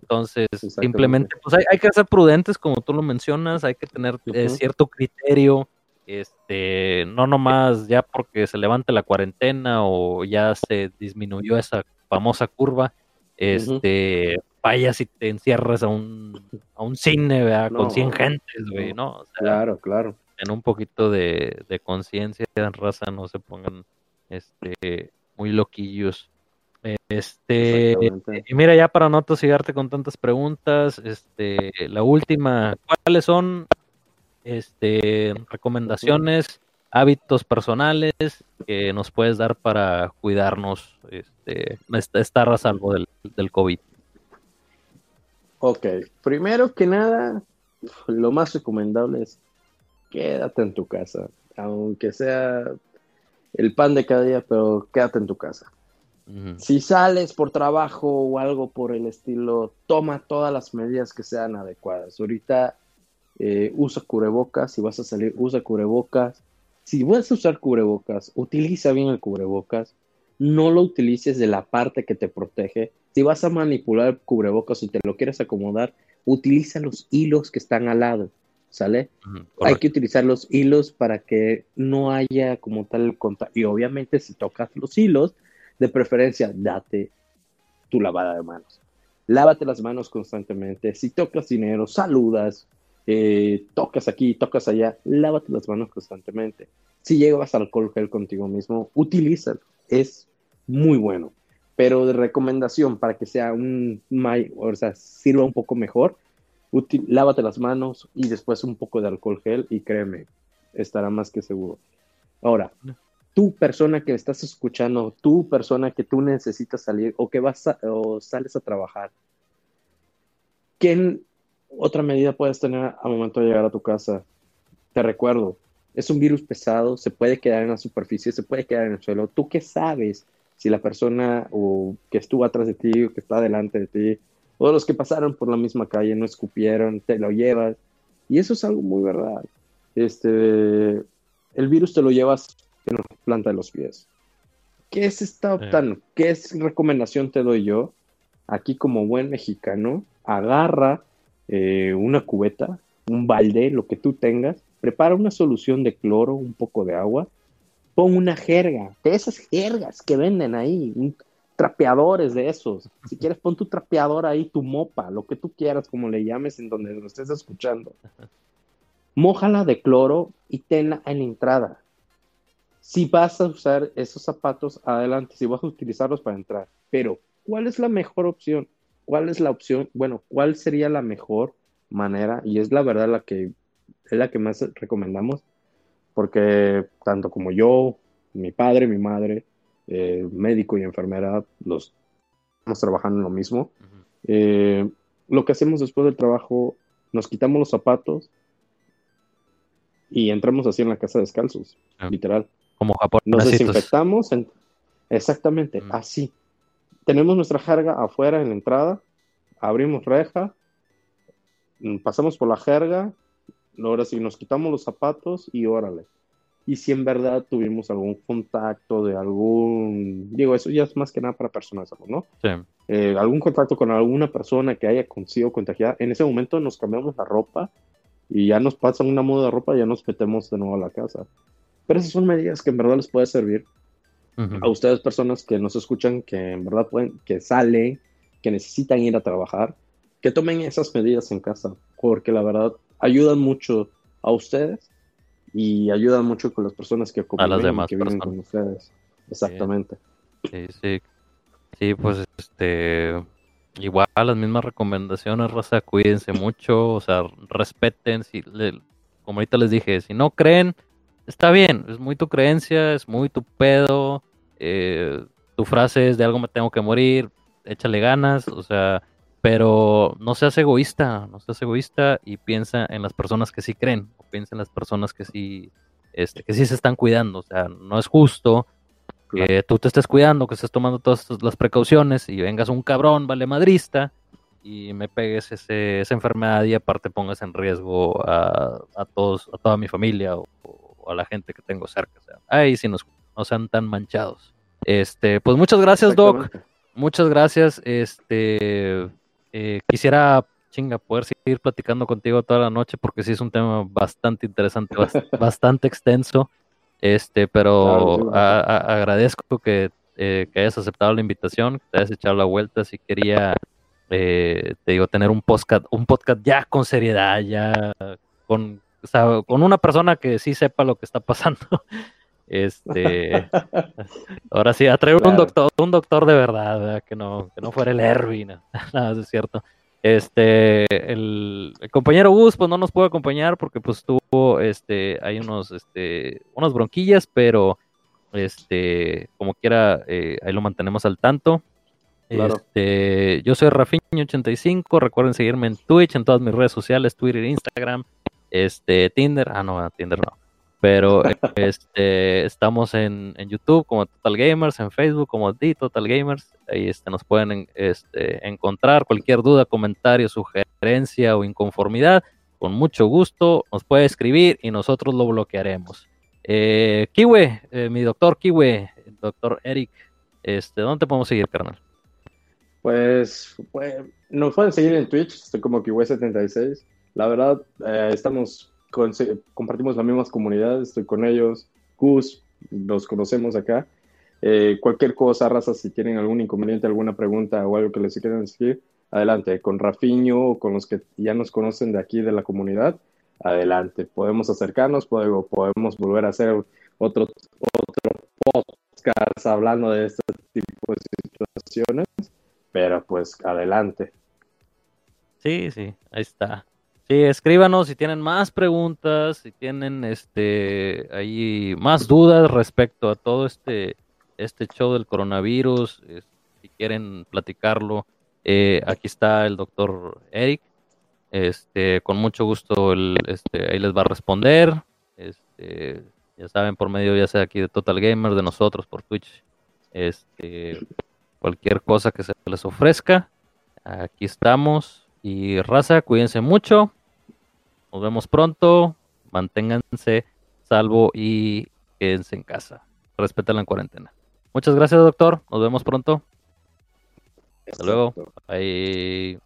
entonces, simplemente, pues hay, hay, que ser prudentes, como tú lo mencionas, hay que tener eh, cierto criterio, este, no nomás ya porque se levante la cuarentena o ya se disminuyó esa famosa curva, este, vayas y te encierras a un, a un cine, ¿verdad? con 100 gentes, güey, ¿no? claro, claro. En un poquito de, de conciencia, raza, no se pongan, este, muy loquillos. Este, y mira, ya para no tosigarte con tantas preguntas, este, la última, ¿cuáles son este, recomendaciones, hábitos personales que nos puedes dar para cuidarnos, este, estar a salvo del, del COVID. Ok, primero que nada, lo más recomendable es quédate en tu casa, aunque sea el pan de cada día, pero quédate en tu casa. Si sales por trabajo o algo por el estilo, toma todas las medidas que sean adecuadas. Ahorita eh, usa cubrebocas, si vas a salir, usa cubrebocas. Si vas a usar cubrebocas, utiliza bien el cubrebocas, no lo utilices de la parte que te protege. Si vas a manipular el cubrebocas y te lo quieres acomodar, utiliza los hilos que están al lado, ¿sale? Hay que utilizar los hilos para que no haya como tal el contacto. Y obviamente si tocas los hilos, de preferencia, date tu lavada de manos. Lávate las manos constantemente. Si tocas dinero, saludas, eh, tocas aquí, tocas allá, lávate las manos constantemente. Si llevas alcohol gel contigo mismo, utilízalo. Es muy bueno. Pero de recomendación para que sea un, o sea, sirva un poco mejor, lávate las manos y después un poco de alcohol gel y créeme, estará más que seguro. Ahora, tú persona que estás escuchando, tú persona que tú necesitas salir o que vas o sales a trabajar, ¿qué otra medida puedes tener al momento de llegar a tu casa? Te recuerdo, es un virus pesado, se puede quedar en la superficie, se puede quedar en el suelo. ¿Tú qué sabes si la persona o que estuvo atrás de ti o que está delante de ti o los que pasaron por la misma calle no escupieron, te lo llevas? Y eso es algo muy verdad. Este, el virus te lo llevas en la planta de los pies. ¿Qué es esta? ¿Qué es recomendación te doy yo? Aquí como buen mexicano, agarra eh, una cubeta, un balde, lo que tú tengas, prepara una solución de cloro, un poco de agua, pon una jerga, de esas jergas que venden ahí, trapeadores de esos. Si quieres, pon tu trapeador ahí, tu mopa, lo que tú quieras, como le llames en donde lo estés escuchando. Mójala de cloro y tenla en entrada. Si vas a usar esos zapatos, adelante, si vas a utilizarlos para entrar. Pero, ¿cuál es la mejor opción? ¿Cuál es la opción? Bueno, ¿cuál sería la mejor manera? Y es la verdad la que es la que más recomendamos, porque tanto como yo, mi padre, mi madre, eh, médico y enfermera, los estamos trabajando en lo mismo. Eh, lo que hacemos después del trabajo, nos quitamos los zapatos y entramos así en la casa descalzos, ah. literal. Como Japón. Nos desinfectamos, exactamente, así. Tenemos nuestra jerga afuera en la entrada, abrimos reja, mm, pasamos por la jerga, ahora sí nos quitamos los zapatos y órale. Y si en verdad tuvimos algún contacto de algún, digo, eso ya es más que nada para personas, ¿no? Sí. Eh, algún contacto con alguna persona que haya sido contagiada, en ese momento nos cambiamos la ropa y ya nos pasan una muda de ropa y ya nos metemos de nuevo a la casa. Pero esas son medidas que en verdad les puede servir a ustedes personas que nos escuchan, que en verdad pueden, que salen, que necesitan ir a trabajar, que tomen esas medidas en casa, porque la verdad ayudan mucho a ustedes y ayudan mucho con las personas que las demás que viven con ustedes. Exactamente. Sí, sí. Sí, pues este igual las mismas recomendaciones, raza, cuídense mucho, o sea, respeten si como ahorita les dije, si no creen, está bien, es muy tu creencia, es muy tu pedo, eh, tu frase es de algo me tengo que morir, échale ganas, o sea, pero no seas egoísta, no seas egoísta y piensa en las personas que sí creen, o piensa en las personas que sí, este, que sí se están cuidando, o sea, no es justo que tú te estés cuidando, que estés tomando todas las precauciones y vengas un cabrón vale madrista y me pegues ese, esa enfermedad y aparte pongas en riesgo a, a todos, a toda mi familia o, a la gente que tengo cerca. O sea, ahí sí nos, no sean tan manchados. Este, pues muchas gracias, Doc. Muchas gracias. Este, eh, quisiera, chinga, poder seguir platicando contigo toda la noche porque sí es un tema bastante interesante, bastante extenso. Este, pero agradezco que, eh, que, hayas aceptado la invitación, que te hayas echado la vuelta. Si quería, eh, te digo, tener un podcast, un podcast ya con seriedad, ya con con una persona que sí sepa lo que está pasando. Este, ahora sí, a traer un doctor, un doctor de verdad, que no, que no fuera el Erwin, nada, es cierto. Este, el, compañero Gus, pues no nos pudo acompañar porque pues tuvo, este, hay unos, este, unas bronquillas, pero, este, como quiera, eh, ahí lo mantenemos al tanto. Este, yo soy Rafiño85, recuerden seguirme en Twitch, en todas mis redes sociales, Twitter, Instagram, este, Tinder, ah, no, Tinder no. Pero este, estamos en, YouTube como Total Gamers, en Facebook como The Total Gamers. Ahí este, nos pueden este, encontrar cualquier duda, comentario, sugerencia o inconformidad. Con mucho gusto nos puede escribir y nosotros lo bloquearemos. Eh, Kiwe, eh, mi doctor Kiwe, doctor Eric, este, ¿dónde podemos seguir, carnal? Pues, pues nos pueden seguir en Twitch, estoy como Kiwe76. La verdad, eh, estamos, compartimos las mismas comunidades, estoy con ellos, Gus, los conocemos acá. Eh, cualquier cosa, raza, si tienen algún inconveniente, alguna pregunta o algo que les quieran decir, adelante, con Rafiño o con los que ya nos conocen de aquí de la comunidad, adelante, podemos acercarnos, podemos, podemos volver a hacer otro, otro podcast hablando de este tipo de situaciones, pero pues adelante. Sí, sí, ahí está. Sí, escríbanos si tienen más preguntas, si tienen este ahí más dudas respecto a todo este este show del coronavirus, si quieren platicarlo, eh, aquí está el doctor Eric, este, con mucho gusto este, ahí les va a responder, este, ya saben por medio ya sea aquí de Total Gamer, de nosotros por Twitch, este, cualquier cosa que se les ofrezca, aquí estamos. Y raza, cuídense mucho. Nos vemos pronto. Manténganse salvo y quédense en casa. Respeten la cuarentena. Muchas gracias, doctor. Nos vemos pronto. Hasta luego. Bye.